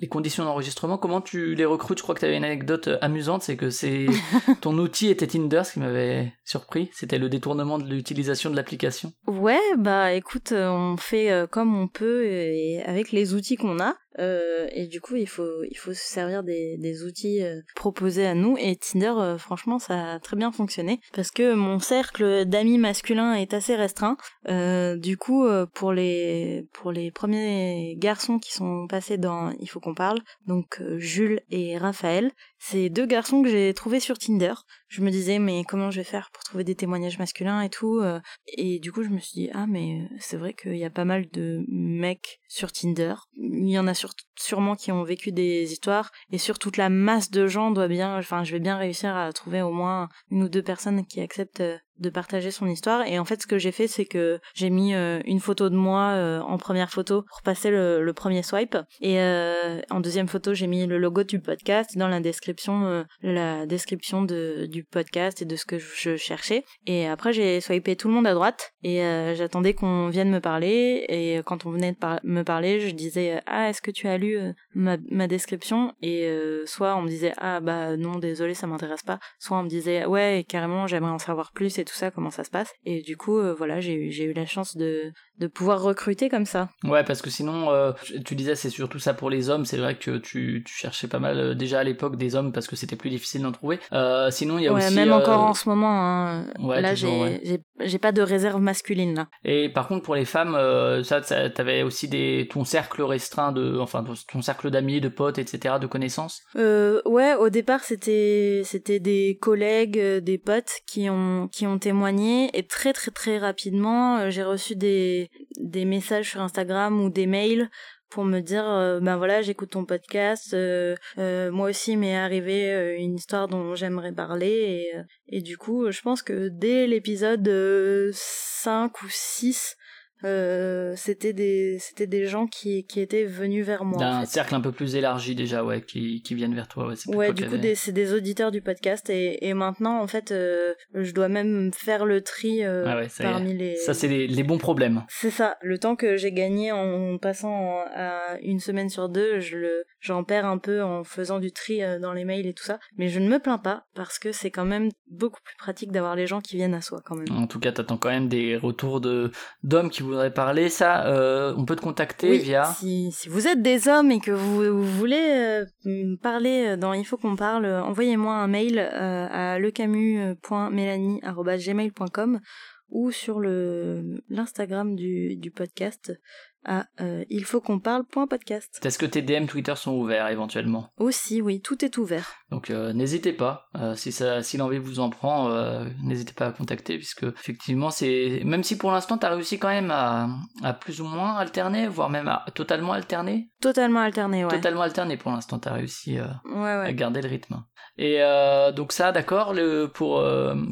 S1: les conditions d'enregistrement, comment tu les recrutes? Je crois que tu avais une anecdote amusante, c'est que c'est ton outil était Tinder, ce qui m'avait surpris. C'était le détournement de l'utilisation de l'application.
S2: Ouais, bah écoute, on fait euh, comme on peut et avec les outils qu'on a. Euh, et du coup, il faut, il faut se servir des, outils euh, proposés à nous. Et Tinder, euh, franchement, ça a très bien fonctionné parce que mon cercle d'amis masculins est assez restreint. du coup, pour les, pour les premiers garçons qui sont passés dans Il faut qu'on parle, donc Jules et Raphaël, c'est deux garçons que j'ai trouvés sur Tinder. Je me disais, mais comment je vais faire pour trouver des témoignages masculins et tout. Et du coup, je me suis dit, ah, mais c'est vrai qu'il y a pas mal de mecs sur Tinder. Il y en a sûrement qui ont vécu des histoires et sur toute la masse de gens doit bien enfin je vais bien réussir à trouver au moins une ou deux personnes qui acceptent euh, de partager son histoire. Et en fait, ce que j'ai fait, c'est que j'ai mis euh, une photo de moi euh, en première photo pour passer le, premier swipe. Et euh, en deuxième photo, j'ai mis le logo du podcast dans la description, la description de, du podcast et de ce que je cherchais. Et après, j'ai swipé tout le monde à droite et j'attendais qu'on vienne me parler. Et quand on venait de me parler, je disais ah est-ce que tu as lu ma, ma description? Et soit on me disait ah bah non désolé ça m'intéresse pas. Soit on me disait ouais carrément j'aimerais en savoir plus et ça, comment ça se passe. Et du coup, euh, voilà, j'ai eu, j'ai eu la chance de, de pouvoir recruter comme ça.
S1: Ouais, parce que sinon, euh, tu disais c'est surtout ça pour les hommes. C'est vrai que tu, tu cherchais pas mal euh, déjà à l'époque des hommes parce que c'était plus difficile d'en trouver. sinon, il y a
S2: ouais,
S1: aussi.
S2: Même encore en ce moment, hein, là, j'ai, pas de réserve masculine là.
S1: Et par contre, pour les femmes, ça, t'avais aussi des, ton cercle restreint de, enfin, ton cercle d'amis, de potes, etc., de connaissances?
S2: ouais, au départ, c'était, c'était des collègues, des potes qui ont, qui ont témoigner et très très très rapidement euh, j'ai reçu des des messages sur Instagram ou des mails pour me dire euh, ben voilà j'écoute ton podcast euh, moi aussi m'est arrivé une histoire dont j'aimerais parler et, et du coup je pense que dès l'épisode 5 ou 6 euh, c'était des c'était des gens qui qui étaient venus vers moi
S1: d'un cercle un peu plus élargi déjà ouais qui qui viennent vers toi
S2: ouais, ouais du coup c'est des auditeurs du podcast et, et maintenant en fait euh, je dois même faire le tri euh, ah parmi les
S1: ça c'est les, les, bons problèmes.
S2: C'est ça. Le temps que j'ai gagné en passant à une semaine sur deux je le j'en perds un peu en faisant du tri dans les mails et tout ça. Mais je ne me plains pas parce que c'est quand même beaucoup plus pratique d'avoir les gens qui viennent à soi quand même.
S1: En tout cas t'attends quand même des retours de d'hommes qui voudrais parler, ça, euh, on peut te contacter via.
S2: Si, si, vous êtes des hommes et que vous, voulez euh, parler dans Il faut qu'on parle, envoyez-moi un mail euh, à lecamus.mélanie.gmail.com ou sur le l'Instagram du, du podcast à euh, il faut qu'on parle point podcast.
S1: Est-ce que tes DM Twitter sont ouverts éventuellement?
S2: Aussi, oui, tout est ouvert.
S1: Donc euh, n'hésitez pas, euh, si ça, si l'envie vous en prend, n'hésitez pas à contacter puisque effectivement c'est, même si pour l'instant t'as réussi quand même à, à, plus ou moins alterner, voire même à totalement alterner.
S2: Totalement alterner, ouais.
S1: Totalement alterner pour l'instant, t'as réussi
S2: ouais, ouais. à
S1: garder le rythme. Et donc ça, d'accord, le, pour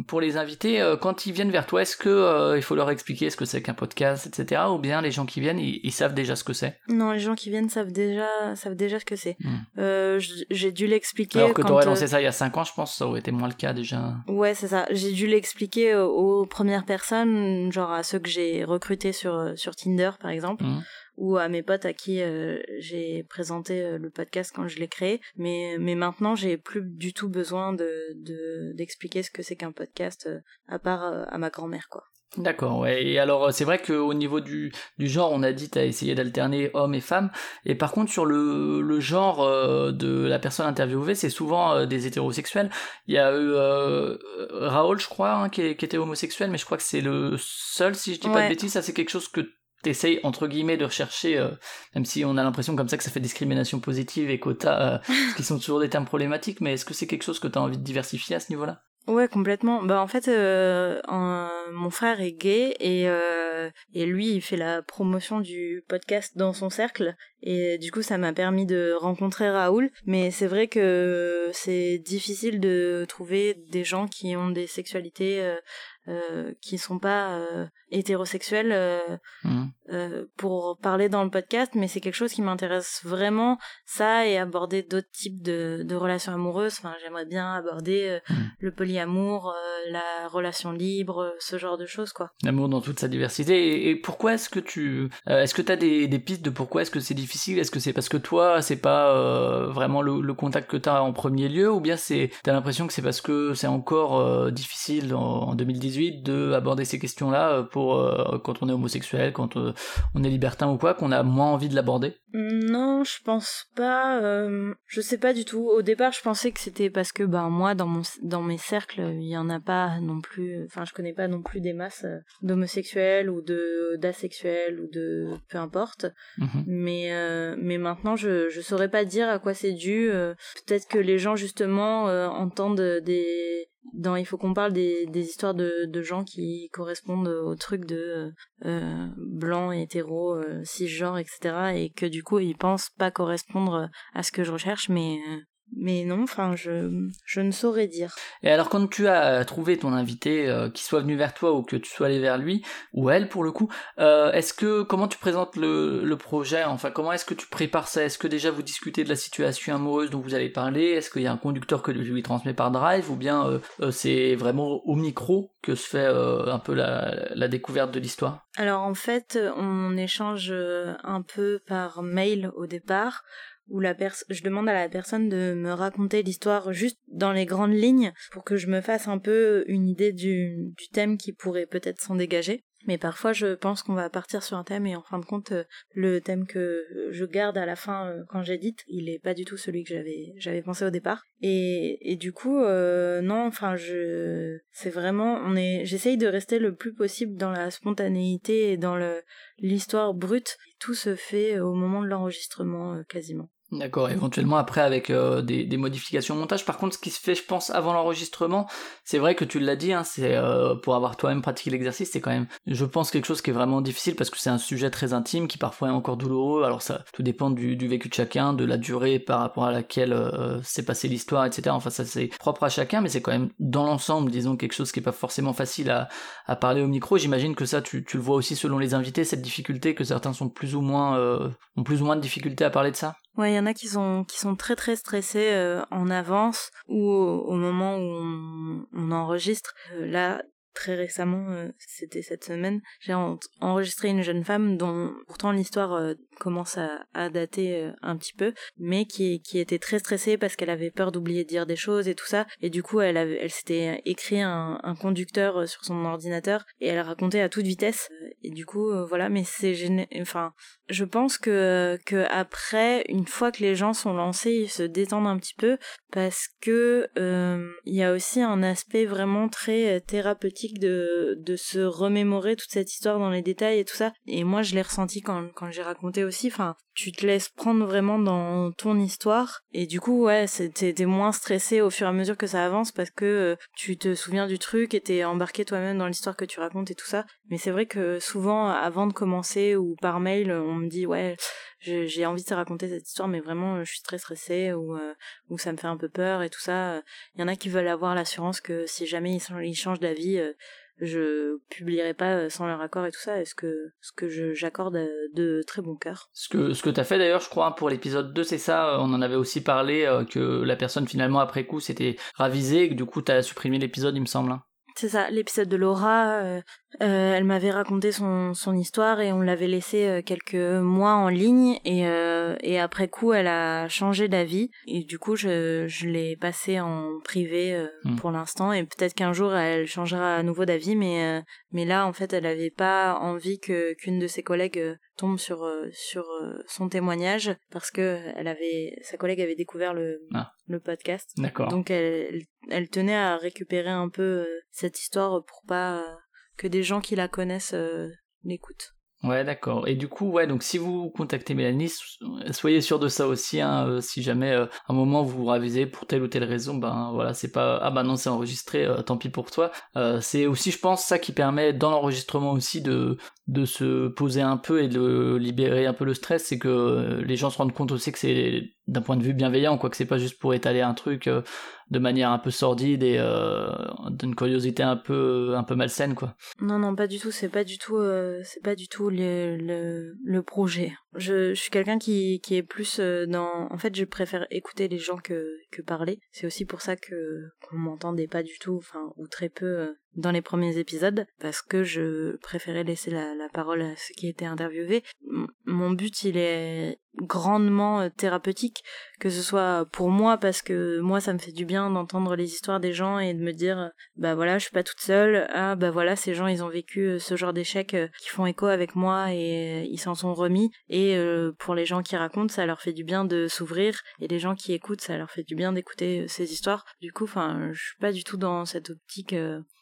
S1: pour les invités, quand ils viennent vers toi, est-ce que il faut leur expliquer ce que c'est qu'un podcast, etc. Ou bien les gens qui viennent, ils ils, savent déjà ce que c'est?
S2: Non, les gens qui viennent savent déjà, savent déjà ce que c'est. Hmm. Euh, j'ai dû l'expliquer.
S1: Alors que tu aurais lancé ça il y a 5 ans, je pense, ça aurait été moins le cas déjà.
S2: Ouais, c'est ça. J'ai dû l'expliquer aux, premières personnes, genre à ceux que j'ai recrutés sur, sur Tinder, par exemple. Hmm. ou à mes potes à qui euh, j'ai présenté euh, le podcast quand je l'ai créé. Mais, mais maintenant, j'ai plus du tout besoin de d'expliquer ce que c'est qu'un podcast, à part à ma grand-mère, quoi.
S1: D'accord, ouais. Et alors, euh, c'est vrai qu'au niveau du, du genre, on a dit, t'as essayé d'alterner hommes et femmes. Et par contre, sur le, le genre euh, de la personne interviewée, c'est souvent euh, des hétérosexuels. Il y a eu Raoul, je crois, hein, qui, était homosexuel, mais je crois que c'est le seul, si je dis pas de bêtises. Ça, c'est quelque chose que t'essayes, entre guillemets, de rechercher, même si on a l'impression comme ça que ça fait discrimination positive et quota, qui sont toujours des termes problématiques. Mais est-ce que c'est quelque chose que t'as envie de diversifier à ce niveau-là?
S2: Ouais, complètement. Bah en fait, euh, mon frère est gay et euh, et lui il fait la promotion du podcast dans son cercle et du coup ça m'a permis de rencontrer Raoul. Mais c'est vrai que c'est difficile de trouver des gens qui ont des sexualités euh, euh qui sont pas euh, hétérosexuels. Mmh. euh, pour parler dans le podcast, mais c'est quelque chose qui m'intéresse vraiment, ça, et aborder d'autres types de, de relations amoureuses. Enfin, j'aimerais bien aborder euh,
S1: Mm.
S2: le polyamour, euh, la relation libre, ce genre de choses, quoi.
S1: L'amour dans toute sa diversité. Et, et pourquoi est-ce que tu, euh, est-ce que t'as des, des pistes de pourquoi est-ce que c'est difficile? Est-ce que c'est parce que toi, c'est pas euh, vraiment le, le contact que t'as en premier lieu, ou bien c'est, t'as l'impression que c'est parce que c'est encore euh, difficile en, en 2018 de aborder ces questions-là euh, pour euh, quand on est homosexuel, quand euh, on est libertin ou quoi, qu'on a moins envie de l'aborder?
S2: Non, je pense pas. euh, je sais pas du tout. Au départ, je pensais que c'était parce que, ben, moi, dans mon, dans mes cercles, il y en a pas non plus. Enfin, je connais pas non plus des masses euh, d'homosexuels ou de d'asexuels ou de peu importe.
S1: Mhm.
S2: Mais mais maintenant, je je saurais pas dire à quoi c'est dû. Peut-être que les gens justement entendent des dans il faut qu'on parle des, histoires de, gens qui correspondent au truc de euh, blanc hétéro euh, cisgenre etc et que du coup ils pensent pas correspondre à ce que je recherche mais euh, mais non enfin je je ne saurais dire.
S1: Et alors quand tu as trouvé ton invité, euh, qui soit venu vers toi ou que tu sois allé vers lui ou elle pour le coup, euh, est-ce que comment tu présentes le, le projet Enfin comment est-ce que tu prépares ça? Est-ce que déjà vous discutez de la situation amoureuse dont vous allez parler Est-ce qu'il y a un conducteur que tu lui transmets par Drive? Ou bien euh, euh, c'est vraiment au micro que se fait euh, un peu la, la découverte de l'histoire?
S2: Alors en fait, on échange euh, un peu par mail au départ, où la je demande à la personne de me raconter l'histoire juste dans les grandes lignes pour que je me fasse un peu une idée du, du thème qui pourrait peut-être s'en dégager. Mais parfois, je pense qu'on va partir sur un thème et en fin de compte, euh, le thème que je garde à la fin euh, quand j'édite, il est pas du tout celui que j'avais j'avais pensé au départ. Et, et du coup, euh, non, enfin, je, c'est vraiment, on est, j'essaye de rester le plus possible dans la spontanéité et dans l'histoire brute. Tout se fait au moment de l'enregistrement euh, quasiment.
S1: D'accord, éventuellement après avec euh, des, des modifications au montage. Par contre, ce qui se fait, je pense, avant l'enregistrement, c'est vrai que tu l'as dit, hein, c'est euh, pour avoir toi-même pratiqué l'exercice, c'est quand même, je pense, quelque chose qui est vraiment difficile parce que c'est un sujet très intime qui parfois est encore douloureux. Alors ça, tout dépend du, du vécu de chacun, de la durée par rapport à laquelle euh, s'est passée l'histoire, etc. Enfin, ça c'est propre à chacun, mais c'est quand même dans l'ensemble, disons, quelque chose qui est pas forcément facile à, à parler au micro. J'imagine que ça, tu, tu le vois aussi selon les invités, cette difficulté que certains sont plus ou moins, euh, ont plus ou moins de difficulté à parler de ça?
S2: Ouais, il y en a qui sont qui sont très très stressés euh, en avance ou au, au moment où on, enregistre. Euh, là, très récemment, euh, c'était cette semaine, j'ai en- enregistré une jeune femme dont pourtant l'histoire euh, commence à, à dater euh, un petit peu, mais qui qui était très stressée parce qu'elle avait peur d'oublier de dire des choses et tout ça. Et du coup, elle elle s'était écrit un, un conducteur euh, sur son ordinateur et elle racontait à toute vitesse. Et du coup, voilà, mais c'est enfin je pense que que après une fois que les gens sont lancés ils se détendent un petit peu parce que euh, il y a aussi un aspect vraiment très euh, thérapeutique de de se remémorer toute cette histoire dans les détails et tout ça. Et moi je l'ai ressenti quand quand j'ai raconté aussi. Enfin tu te laisses prendre vraiment dans ton histoire et du coup ouais t'es moins stressé au fur et à mesure que ça avance parce que euh, tu te souviens du truc et t'es embarqué toi-même dans l'histoire que tu racontes et tout ça. Mais c'est vrai que souvent avant de commencer ou par mail me dit ouais j'ai envie de te raconter cette histoire mais vraiment je suis très stressée ou euh, ou ça me fait un peu peur et tout ça il y en a qui veulent avoir l'assurance que si jamais ils, changent d'avis euh, je publierai pas euh, sans leur accord et tout ça. Est-ce que ce que j'accorde euh, de très bon cœur.
S1: Ce que, ce que t'as fait d'ailleurs, je crois, pour l'épisode 2, c'est ça, euh, on en avait aussi parlé, euh, que la personne finalement après coup s'était ravisée et que du coup t'as supprimé l'épisode, il me semble.
S2: C'est ça, l'épisode de Laura, euh, euh, elle m'avait raconté son, son histoire et on l'avait laissé euh, quelques mois en ligne et, et après coup elle a changé d'avis et du coup je, je l'ai passé en privé euh,
S1: Mm.
S2: pour l'instant et peut-être qu'un jour elle changera à nouveau d'avis mais mais là en fait elle avait pas envie que qu'une de ses collègues tombe sur euh, sur euh, son témoignage parce que elle avait sa collègue avait découvert le
S1: Ah.
S2: le podcast
S1: D'accord.
S2: donc elle, elle tenait à récupérer un peu euh, cette histoire pour pas euh, que des gens qui la connaissent euh, l'écoutent.
S1: Ouais, d'accord. Et du coup, ouais, donc si vous contactez Mélanie, so- soyez sûr de ça aussi. Hein, euh, si jamais euh, un moment vous vous ravisez pour telle ou telle raison, ben voilà, c'est pas ah bah non, c'est enregistré, euh, tant pis pour toi. Euh, c'est aussi, je pense, ça qui permet dans l'enregistrement aussi de de se poser un peu et de libérer un peu le stress, c'est que euh, les gens se rendent compte aussi que c'est d'un point de vue bienveillant, quoi, que c'est pas juste pour étaler un truc. euh, de manière un peu sordide et euh, d'une curiosité un peu malsaine quoi.
S2: Non non pas du tout, c'est pas du tout c'est pas du tout le projet. Je, suis quelqu'un qui, qui est plus euh, dans en fait je préfère écouter les gens que, que parler. C'est aussi pour ça que qu'on m'entendait pas du tout enfin ou très peu euh, dans les premiers épisodes parce que je préférais laisser la, la parole à ceux qui étaient interviewés. Mon but il est grandement euh, thérapeutique que ce soit pour moi parce que moi ça me fait du bien d'entendre les histoires des gens et de me dire euh, bah voilà je suis pas toute seule ah bah voilà ces gens ils ont vécu euh, ce genre d'échecs qui font écho avec moi et ils s'en sont remis. Et pour les gens qui racontent ça leur fait du bien de s'ouvrir et les gens qui écoutent ça leur fait du bien d'écouter ces histoires. Du coup enfin je suis pas du tout dans cette optique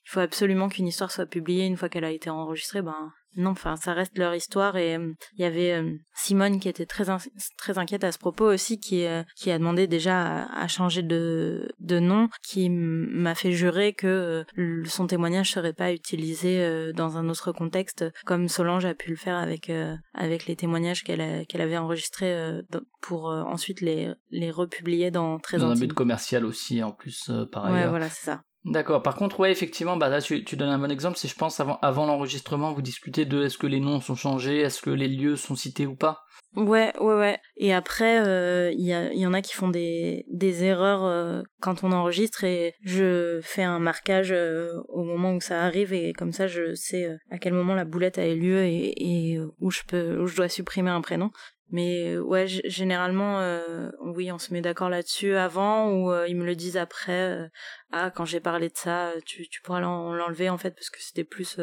S2: il faut absolument qu'une histoire soit publiée. Une fois qu'elle a été enregistrée ben non, enfin, ça reste leur histoire et euh, il y avait euh, Simone qui était très in- très inquiète à ce propos aussi, qui euh, qui a demandé déjà à, à changer de de nom, qui m'a fait jurer que son témoignage serait pas utilisé dans un autre contexte, comme Solange a pu le faire avec avec les témoignages qu'elle avait enregistrés pour ensuite les les republier dans très
S1: Dans un but commercial aussi en plus par
S2: Ouais,
S1: ailleurs.
S2: voilà, c'est ça.
S1: D'accord. Par contre, ouais, effectivement, bah là, tu, tu donnes un bon exemple. Si je pense avant, avant l'enregistrement, vous discutez de est-ce que les noms sont changés, est-ce que les lieux sont cités ou pas?
S2: Ouais, ouais, ouais. Et après, euh, il y, en a qui font des, erreurs euh, quand on enregistre et je fais un marquage euh, au moment où ça arrive et comme ça je sais à quel moment la boulette a eu lieu et, et où je peux, où je dois supprimer un prénom. Mais euh, ouais, généralement, euh, oui, on se met d'accord là-dessus avant ou euh, ils me le disent après. ah, quand j'ai parlé de ça, tu, tu pourras l'en- l'enlever en fait parce que c'était plus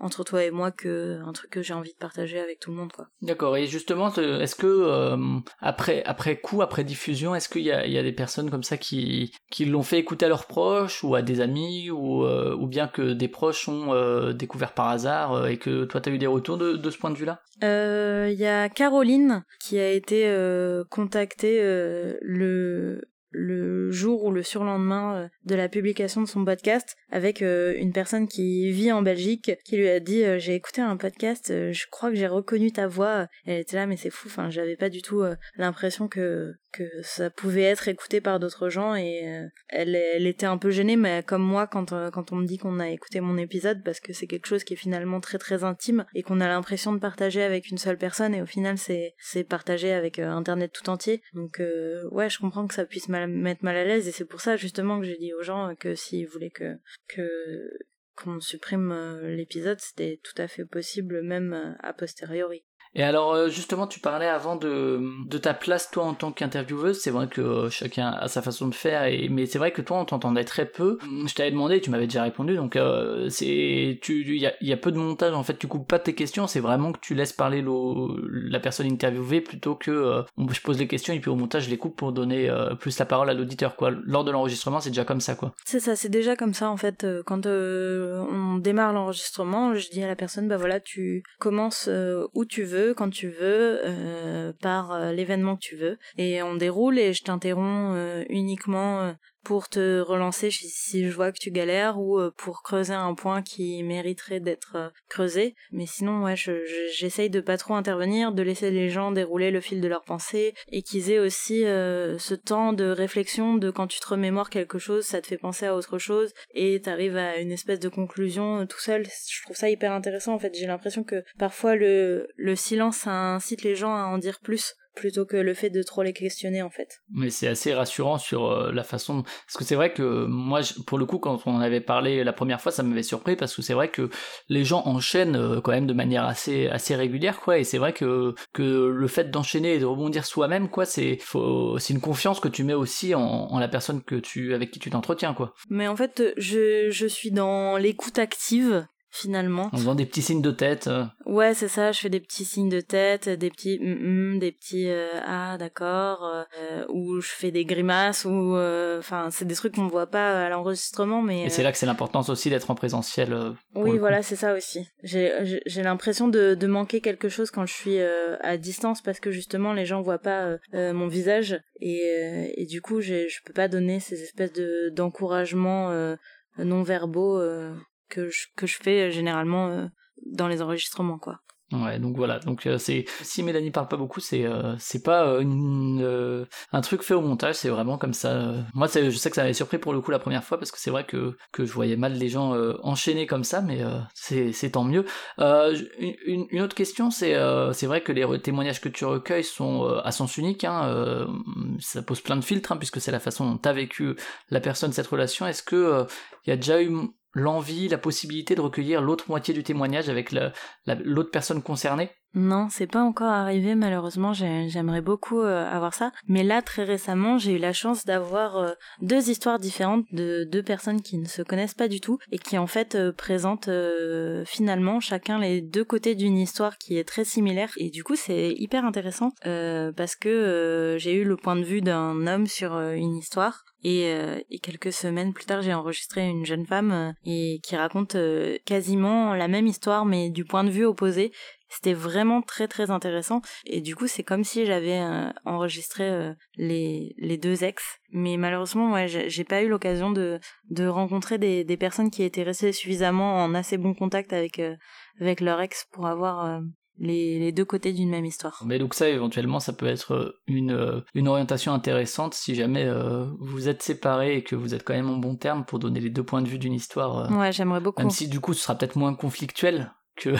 S2: entre toi et moi que un truc que j'ai envie de partager avec tout le monde, quoi.
S1: D'accord. Et justement, te- est-ce que euh, après après coup, après diffusion, est-ce qu'il y a, il y a des personnes comme ça qui qui l'ont fait écouter à leurs proches ou à des amis ou euh, ou bien que des proches ont euh, découvert par hasard et que toi t'as eu des retours de, de ce point de vue-là?
S2: Euh, Il y a Caroline qui a été euh, contactée euh, le le jour ou le surlendemain euh, de la publication de son podcast avec euh, une personne qui vit en Belgique qui lui a dit euh, j'ai écouté un podcast je crois que j'ai reconnu ta voix. Elle était là mais c'est fou enfin j'avais pas du tout l'impression que que ça pouvait être écouté par d'autres gens et euh, elle elle était un peu gênée mais comme moi quand euh, quand on me dit qu'on a écouté mon épisode parce que c'est quelque chose qui est finalement très très intime et qu'on a l'impression de partager avec une seule personne et au final c'est partagé avec euh, internet tout entier. Donc ouais je comprends que ça puisse mettre mal à l'aise et c'est pour ça justement que j'ai dit aux gens que s'ils voulaient que que qu'on supprime l'épisode c'était tout à fait possible même a posteriori
S1: Et alors euh, justement, tu parlais avant de, de ta place toi en tant qu'intervieweuse. C'est vrai que euh, chacun a sa façon de faire, et, mais c'est vrai que toi on t'entendait très peu. Je t'avais demandé, tu m'avais déjà répondu, donc euh, c'est tu il y a, peu de montage en fait. Tu coupes pas tes questions, c'est vraiment que tu laisses parler la personne interviewée plutôt que euh, je pose les questions et puis au montage je les coupe pour donner plus la parole à l'auditeur quoi. Lors de l'enregistrement, c'est déjà comme ça quoi.
S2: C'est ça, c'est déjà comme ça en fait. Quand on démarre l'enregistrement, je dis à la personne, bah voilà, tu commences où tu veux, quand tu veux, euh, par euh, l'événement que tu veux, et on déroule et je t'interromps euh, uniquement pour te relancer si, je vois que tu galères ou euh, pour creuser un point qui mériterait d'être euh, creusé. Mais sinon, ouais, je- je- j'essaye de pas trop intervenir, de laisser les gens dérouler le fil de leurs pensées et qu'ils aient aussi euh, ce temps de réflexion de quand tu te remémores quelque chose, ça te fait penser à autre chose et t'arrives à une espèce de conclusion tout seul. Je trouve ça hyper intéressant en fait. J'ai l'impression que parfois le, le silence incite les gens à en dire plus plutôt que le fait de trop les questionner en fait.
S1: Mais c'est assez rassurant sur euh, la façon. Parce que c'est vrai que moi, je- pour le coup, quand on en avait parlé la première fois, ça m'avait surpris parce que c'est vrai que les gens enchaînent euh, quand même de manière assez assez régulière, quoi. Et c'est vrai que que le fait d'enchaîner et de rebondir soi-même, quoi, c'est faut c'est une confiance que tu mets aussi en, en la personne que tu avec qui tu t'entretiens, quoi.
S2: Mais en fait, je, je suis dans l'écoute active finalement.
S1: En faisant des petits signes de tête. euh.
S2: Ouais, c'est ça, je fais des petits signes de tête, des petits mm, mm, des petits euh, ah d'accord euh, ou je fais des grimaces ou euh, enfin c'est des trucs qu'on voit pas à l'enregistrement mais
S1: Et c'est là que c'est l'importance aussi d'être en présentiel. euh,
S2: Oui, voilà, c'est ça aussi. J'ai l'impression de, de manquer quelque chose quand je suis euh, à distance parce que justement les gens voient pas euh, euh, mon visage et, euh, et du coup je peux pas donner ces espèces de d'encouragements euh, non verbaux euh, que je que je fais euh, généralement euh, dans les enregistrements quoi.
S1: Ouais, donc voilà. Donc euh, c'est si Mélanie parle pas beaucoup, c'est euh, c'est pas un truc fait au montage, c'est vraiment comme ça. Moi, je sais que ça m'avait surpris pour le coup la première fois parce que c'est vrai que que je voyais mal les gens enchaîner comme ça, mais c'est tant mieux. Une, autre question, c'est c'est vrai que les témoignages que tu recueilles sont à sens unique. Hein, ça pose plein de filtres hein, puisque c'est la façon dont t'as vécu la personne cette relation. Est-ce que il y a déjà eu l'envie, la possibilité de recueillir l'autre moitié du témoignage avec la- la- l'autre personne concernée
S2: Non, c'est pas encore arrivé malheureusement. j'ai- J'aimerais beaucoup euh, avoir ça. Mais là, très récemment, j'ai eu la chance d'avoir euh, deux histoires différentes de deux personnes qui ne se connaissent pas du tout et qui en fait euh, présentent finalement chacun les deux côtés d'une histoire qui est très similaire. Et du coup, c'est hyper intéressant parce que j'ai eu le point de vue d'un homme sur une histoire. Et, quelques semaines plus tard, j'ai enregistré une jeune femme et qui raconte quasiment la même histoire mais du point de vue opposé. C'était vraiment très très intéressant et du coup c'est comme si j'avais euh, enregistré euh, les, les deux ex mais malheureusement ouais j'ai pas eu l'occasion de, de rencontrer des, des personnes qui étaient restées suffisamment en assez bon contact avec, euh, avec leur ex pour avoir les, les deux côtés d'une même histoire.
S1: Mais donc ça, éventuellement, ça peut être une, une orientation intéressante si jamais euh, vous êtes séparés et que vous êtes quand même en bon terme pour donner les deux points de vue d'une histoire. euh,
S2: Ouais j'aimerais beaucoup.
S1: Même si du coup, ce sera peut-être moins conflictuel que,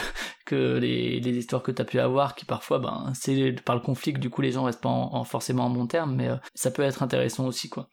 S1: les, histoires que tu as pu avoir, qui parfois, ben, c'est par le conflit que du coup les gens restent pas en, en- forcément en bon terme, mais euh, ça peut être intéressant aussi, quoi.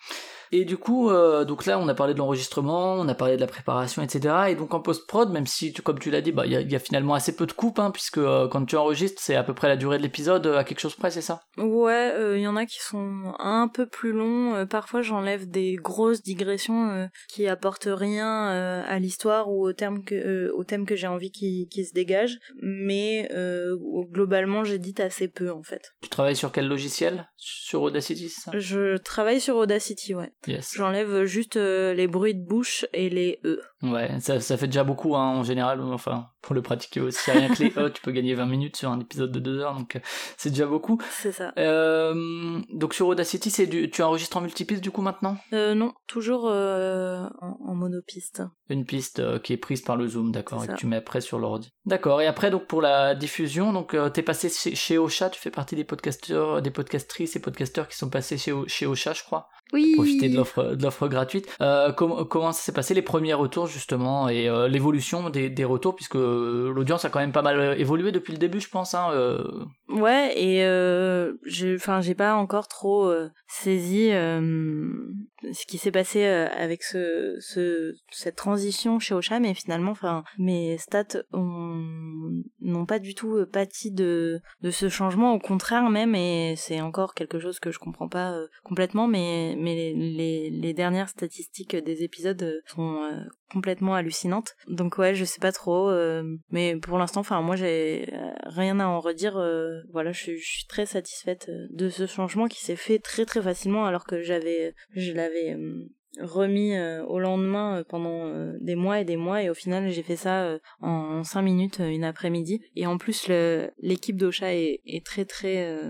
S1: Et du coup, euh, donc là, on a parlé de l'enregistrement, on a parlé de la préparation, etc. Et donc en post-prod, même si, tu- comme tu l'as dit, bah, il y, a- y a finalement assez peu de coupes, hein, puisque euh, quand tu enregistres, c'est à peu près la durée de l'épisode, à quelque chose près, c'est ça?
S2: Ouais, il y en a qui sont un peu plus longs. parfois, j'enlève des grosses digressions qui apportent rien à l'histoire ou au terme que au thème que j'ai envie qui se dégage. Mais euh, globalement, j'édite assez peu en fait.
S1: Tu travailles sur quel logiciel? Sur Audacity, ça?
S2: Je travaille sur Audacity, ouais.
S1: Yes.
S2: J'enlève juste euh, les bruits de bouche et les e.
S1: Ouais, ça, ça fait déjà beaucoup hein, en général. Enfin, pour le pratiquer aussi, rien que les E, tu peux gagner 20 minutes sur un épisode de 2 heures, donc euh, c'est déjà beaucoup.
S2: C'est ça.
S1: Euh, donc sur Audacity, c'est du, tu enregistres en multipiste du coup maintenant?
S2: Non, toujours en, en monopiste.
S1: Une piste qui est prise par le Zoom, d'accord, et que tu mets après sur l'ordi. D'accord. Et après donc pour la diffusion, donc euh, t'es passé chez, chez Ocha, tu fais partie des podcasteurs, des podcastrices et podcasteurs qui sont passés chez, chez Ocha, je crois.
S2: Oui.
S1: Profiter de l'offre de l'offre gratuite. Euh, comment comment ça s'est passé les premiers retours justement et euh, l'évolution des, des retours puisque euh, l'audience a quand même pas mal évolué depuis le début, je pense. Hein,
S2: Ouais, et enfin, j'ai pas encore trop saisi ce qui s'est passé euh, avec ce, ce, cette transition chez Ocha, mais finalement, enfin, mes stats ont- n'ont pas du tout euh, pâti de, de ce changement, au contraire même, et c'est encore quelque chose que je comprends pas euh, complètement, mais, mais les, les, les dernières statistiques des épisodes sont complètement hallucinantes. Donc ouais, je sais pas trop, euh, mais pour l'instant, enfin moi j'ai euh, rien à en redire. euh, voilà, je, suis- je suis très satisfaite euh, de ce changement qui s'est fait très très facilement alors que j'avais, je l'avais euh, remis euh, au lendemain euh, pendant euh, des mois et des mois. Et au final j'ai fait ça euh, en cinq minutes euh, une après-midi. Et en plus l'équipe d'Ocha est, est très très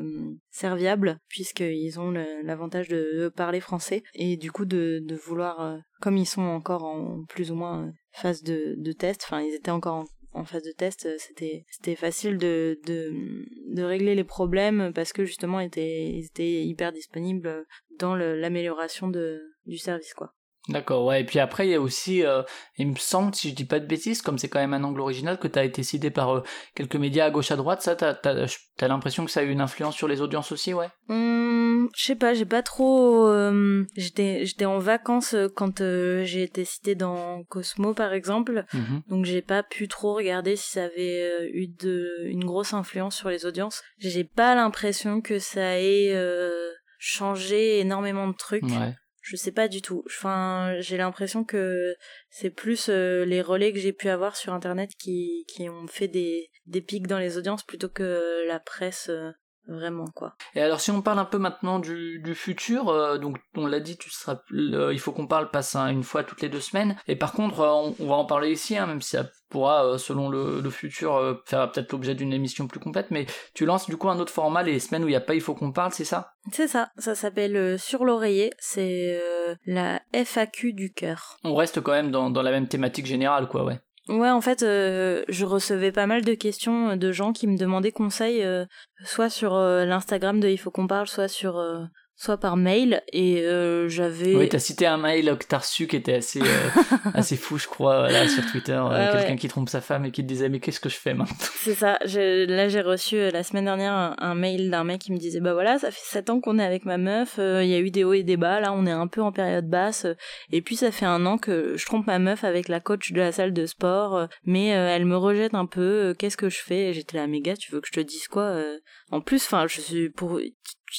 S2: serviable puisqu'ils ont l'avantage de, de parler français. Et du coup de, de vouloir comme ils sont encore en plus ou moins phase de, de test enfin ils étaient encore en en phase de test, c'était c'était facile de, de de régler les problèmes parce que justement ils étaient ils étaient hyper disponibles dans l'amélioration de du service quoi.
S1: D'accord, ouais. Et puis après, il y a aussi, euh, il me semble, si je dis pas de bêtises, comme c'est quand même un angle original, que t'as été cité par euh, quelques médias à gauche à droite, ça, t'as, t'as, t'as l'impression que ça a eu une influence sur les audiences aussi, ouais?
S2: Hum, je sais pas, j'ai pas trop. euh, j'étais j'étais en vacances euh, quand j'ai été citée dans Cosmo par exemple,
S1: Mhm.
S2: donc j'ai pas pu trop regarder si ça avait eu de une grosse influence sur les audiences. J'ai pas l'impression que ça ait changé énormément de trucs.
S1: Ouais.
S2: Je sais pas du tout. Enfin, j'ai l'impression que c'est plus euh, les relais que j'ai pu avoir sur internet qui, ont fait des, des pics dans les audiences plutôt que la presse euh, vraiment quoi.
S1: Et alors, si on parle un peu maintenant du, du futur, euh, donc on l'a dit, tu seras, le- il faut qu'on parle passe hein, une fois toutes les deux semaines. Et par contre, euh, on, on va en parler ici, hein, même si ça pourra, euh, selon le, le futur, euh, faire peut-être l'objet d'une émission plus complète. Mais tu lances du coup un autre format les semaines où il n'y a pas, il faut qu'on parle, c'est ça?
S2: C'est ça, ça s'appelle euh, Sur l'oreiller, c'est euh, la FAQ du cœur.
S1: On reste quand même dans, dans la même thématique générale, quoi, ouais.
S2: Ouais, en fait, euh, je recevais pas mal de questions de gens qui me demandaient conseil, euh, soit sur euh, l'Instagram de Il faut qu'on parle, soit sur euh, soit par mail et euh, j'avais
S1: Oui, t'as cité un mail que t'as reçu qui était assez, euh, assez fou, je crois, là, sur Twitter. euh, Quelqu'un
S2: ouais.
S1: qui trompe sa femme et qui te disait Mais qu'est-ce que je fais maintenant?
S2: C'est ça. Je- là, j'ai reçu la semaine dernière un, un mail d'un mec qui me disait bah voilà, ça fait sept ans qu'on est avec ma meuf. Il y a eu des hauts et des bas. Là, on est un peu en période basse. et puis ça fait un an que je trompe ma meuf avec la coach de la salle de sport, mais elle me rejette un peu. Qu'est-ce que je fais? J'étais là, gars, tu veux que je te dise quoi En plus, enfin, je suis pour.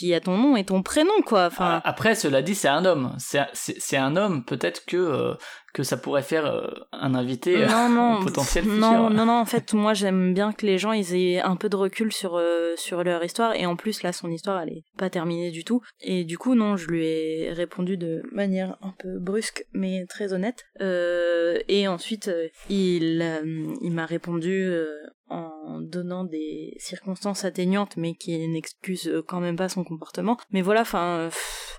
S2: Y a ton nom et ton prénom, quoi. Enfin,
S1: Après, cela dit, c'est un homme. C'est un- C'est c'est un homme, peut-être que, euh, que ça pourrait faire euh, un invité euh,
S2: non, non,
S1: potentiel futur.
S2: non, non, non. En fait, moi, j'aime bien que les gens ils aient un peu de recul sur euh, sur leur histoire. Et en plus, là, son histoire, elle est pas terminée du tout. Et du coup, non, je lui ai répondu de manière un peu brusque, mais très honnête. Euh, et ensuite, il euh, il m'a répondu. en donnant des circonstances atteignantes mais qui n'excusent quand même pas son comportement mais voilà enfin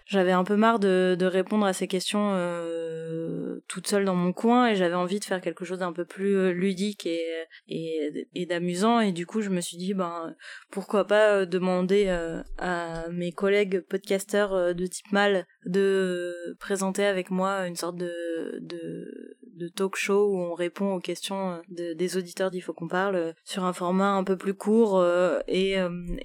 S2: j'avais un peu marre de, de répondre à ces questions euh, toute seule dans mon coin et j'avais envie de faire quelque chose d'un peu plus euh, ludique et, et, et d'amusant. Et du coup je me suis dit ben pourquoi pas euh, demander euh, à mes collègues podcasteurs euh, de type mal de présenter avec moi une sorte de, de, de talk show où on répond aux questions euh, de- des auditeurs d'Il faut qu'on parle euh, sur un format un peu plus court euh, et,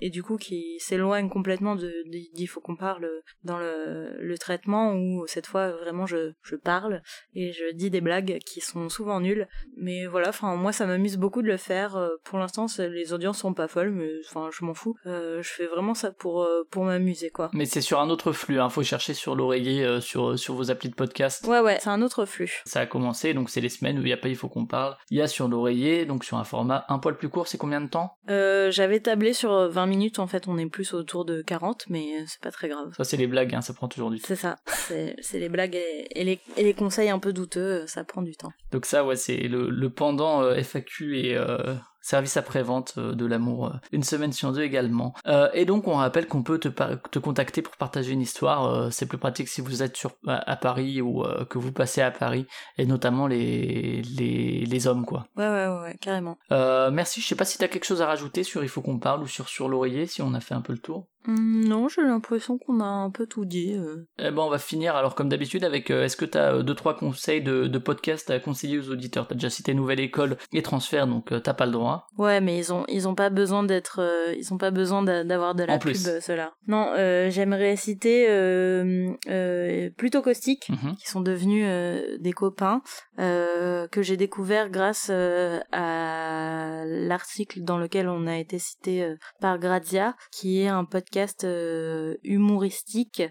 S2: et du coup qui s'éloigne complètement de d'Il faut qu'on parle dans le, le traitement où cette fois vraiment je, je parle et je dis des blagues qui sont souvent nulles mais voilà enfin moi ça m'amuse beaucoup de le faire pour l'instant les audiences sont pas folles mais enfin je m'en fous Euh, je fais vraiment ça pour pour m'amuser quoi
S1: Mais c'est sur un autre flux. Hein. Faut chercher sur l'oreiller, euh, sur, sur vos applis de podcast.
S2: ouais ouais c'est un autre flux
S1: Ça a commencé, donc c'est les semaines où il n'y a pas Il faut qu'on parle. Il y a sur l'oreiller, donc sur un format un poil plus court, c'est combien de temps?
S2: Euh, j'avais tablé sur euh, 20 minutes, en fait on est plus autour de 40, mais euh, c'est pas très grave.
S1: Ça, c'est les blagues, hein, ça prend toujours du temps.
S2: C'est ça, c'est les blagues et, et les, et les conseils un peu douteux, euh, ça prend du temps.
S1: Donc ça, ouais, c'est le, le pendant euh, FAQ et euh, service après-vente euh, de l'amour, euh, une semaine sur deux également. Euh, et donc, on rappelle qu'on peut te, te contacter pour partager une histoire. euh, c'est plus pratique si vous êtes sur, à, à Paris ou euh, que vous passez à Paris, et notamment les, les, les hommes, quoi.
S2: Ouais, ouais, ouais, ouais, carrément.
S1: Merci, je sais pas si t'as quelque chose à rajouter sur Il faut qu'on parle ou sur Sur l'oreiller, si on a fait un peu le tour.
S2: Hum, non, j'ai l'impression qu'on a un peu tout dit. euh.
S1: Eh ben, on va finir alors comme d'habitude avec euh, est-ce que t'as euh, deux trois conseils de, de podcast à conseiller aux auditeurs? T'as déjà cité Nouvelle École et Transfert, donc euh, t'as pas le droit.
S2: Ouais, mais ils ont ils ont pas besoin d'être euh, ils ont pas besoin d'a- d'avoir de la
S1: En plus.
S2: pub ceux-là. Non, euh, j'aimerais citer euh, euh, plutôt caustique.
S1: Mhm.
S2: qui sont devenus euh, des copains euh, que j'ai découvert grâce euh, à l'article dans lequel on a été cité euh, par Grazia, qui est un podcast euh, humoristique,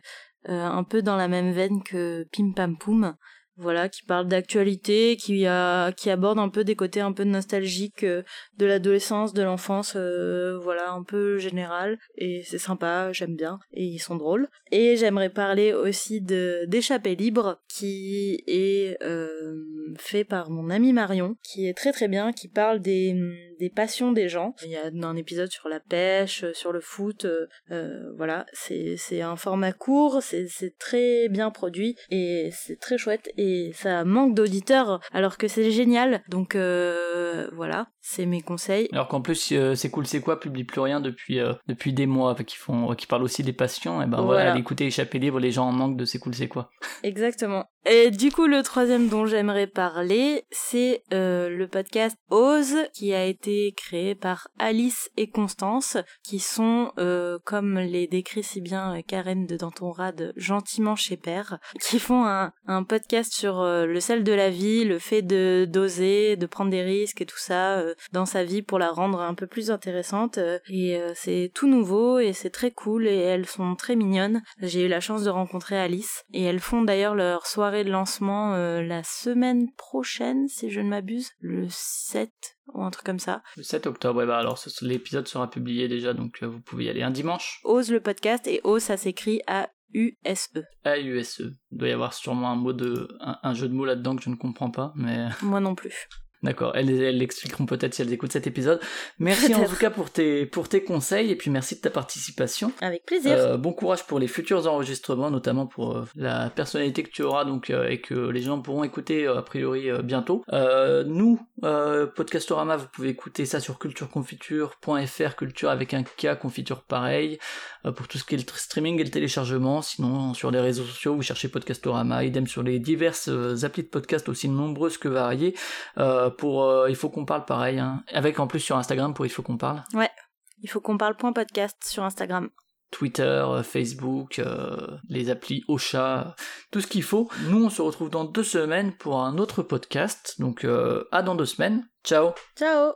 S2: euh, un peu dans la même veine que Pim Pam Poum. Voilà, qui parle d'actualité, qui aborde un peu des côtés un peu nostalgiques euh, de l'adolescence, de l'enfance, voilà, un peu général. Et c'est sympa, j'aime bien. Et ils sont drôles. Et j'aimerais parler aussi de d'échappée libre, qui est fait par mon ami Marion, qui est très très bien, qui parle des, des passions des gens. Il y a un épisode sur la pêche, sur le foot, euh, euh, voilà. C'est c'est un format court, c'est c'est très bien produit et c'est très chouette et ça manque d'auditeurs alors que c'est génial. Donc euh, voilà, c'est mes conseils.
S1: Alors qu'en plus, euh, c'est cool, c'est quoi? Publie plus rien depuis euh, depuis des mois, qui font, qui parlent aussi des passions. Et ben voilà,
S2: Voilà.
S1: Échappée libre, les gens en manque de c'est cool, c'est quoi.
S2: Exactement. Et du coup, le troisième dont j'aimerais parler, c'est euh, le podcast Ose, qui a été créé par Alice et Constance, qui sont, euh, comme les décrit si bien euh, Karen de Danton Rad, gentiment chez Père, qui font un, podcast sur euh, le sel de la vie, le fait de d'oser, de prendre des risques et tout ça dans sa vie pour la rendre un peu plus intéressante. et c'est tout nouveau et c'est très cool et elles sont très mignonnes. J'ai eu la chance de rencontrer Alice et elles font d'ailleurs leur soirée de lancement la semaine prochaine, si je ne m'abuse, le 7 ou un truc comme ça.
S1: Le 7 octobre, et bah alors l'épisode sera publié déjà, donc euh, vous pouvez y aller un dimanche.
S2: Ose le podcast et Ose ça s'écrit A U S E.
S1: AUSE. Il doit y avoir sûrement un mot de, un, un jeu de mots là-dedans que je ne comprends pas, mais
S2: Moi non plus.
S1: D'accord, elles, elles l'expliqueront peut-être si elles écoutent cet épisode. Merci en tout cas pour tes, pour tes conseils et puis merci de ta participation.
S2: Avec plaisir.
S1: Euh, bon courage pour les futurs enregistrements, notamment pour euh, la personnalité que tu auras donc euh, et que les gens pourront écouter a priori bientôt. Nous, Podcastorama, vous pouvez écouter ça sur cultureconfiture.fr, culture avec un K, confiture pareil, pour tout ce qui est le tr- streaming et le téléchargement. Sinon, sur les réseaux sociaux, vous cherchez Podcastorama, idem sur les diverses applis de podcast aussi nombreuses que variées. Pour euh, Il faut qu'on parle pareil, hein. avec en plus sur Instagram pour Il faut qu'on parle.
S2: Il faut qu'on parle point podcast sur Instagram.
S1: Twitter, euh, Facebook, euh, les applis Ocha, tout ce qu'il faut. Nous, on se retrouve dans deux semaines pour un autre podcast. Donc, euh, à dans deux semaines. Ciao
S2: Ciao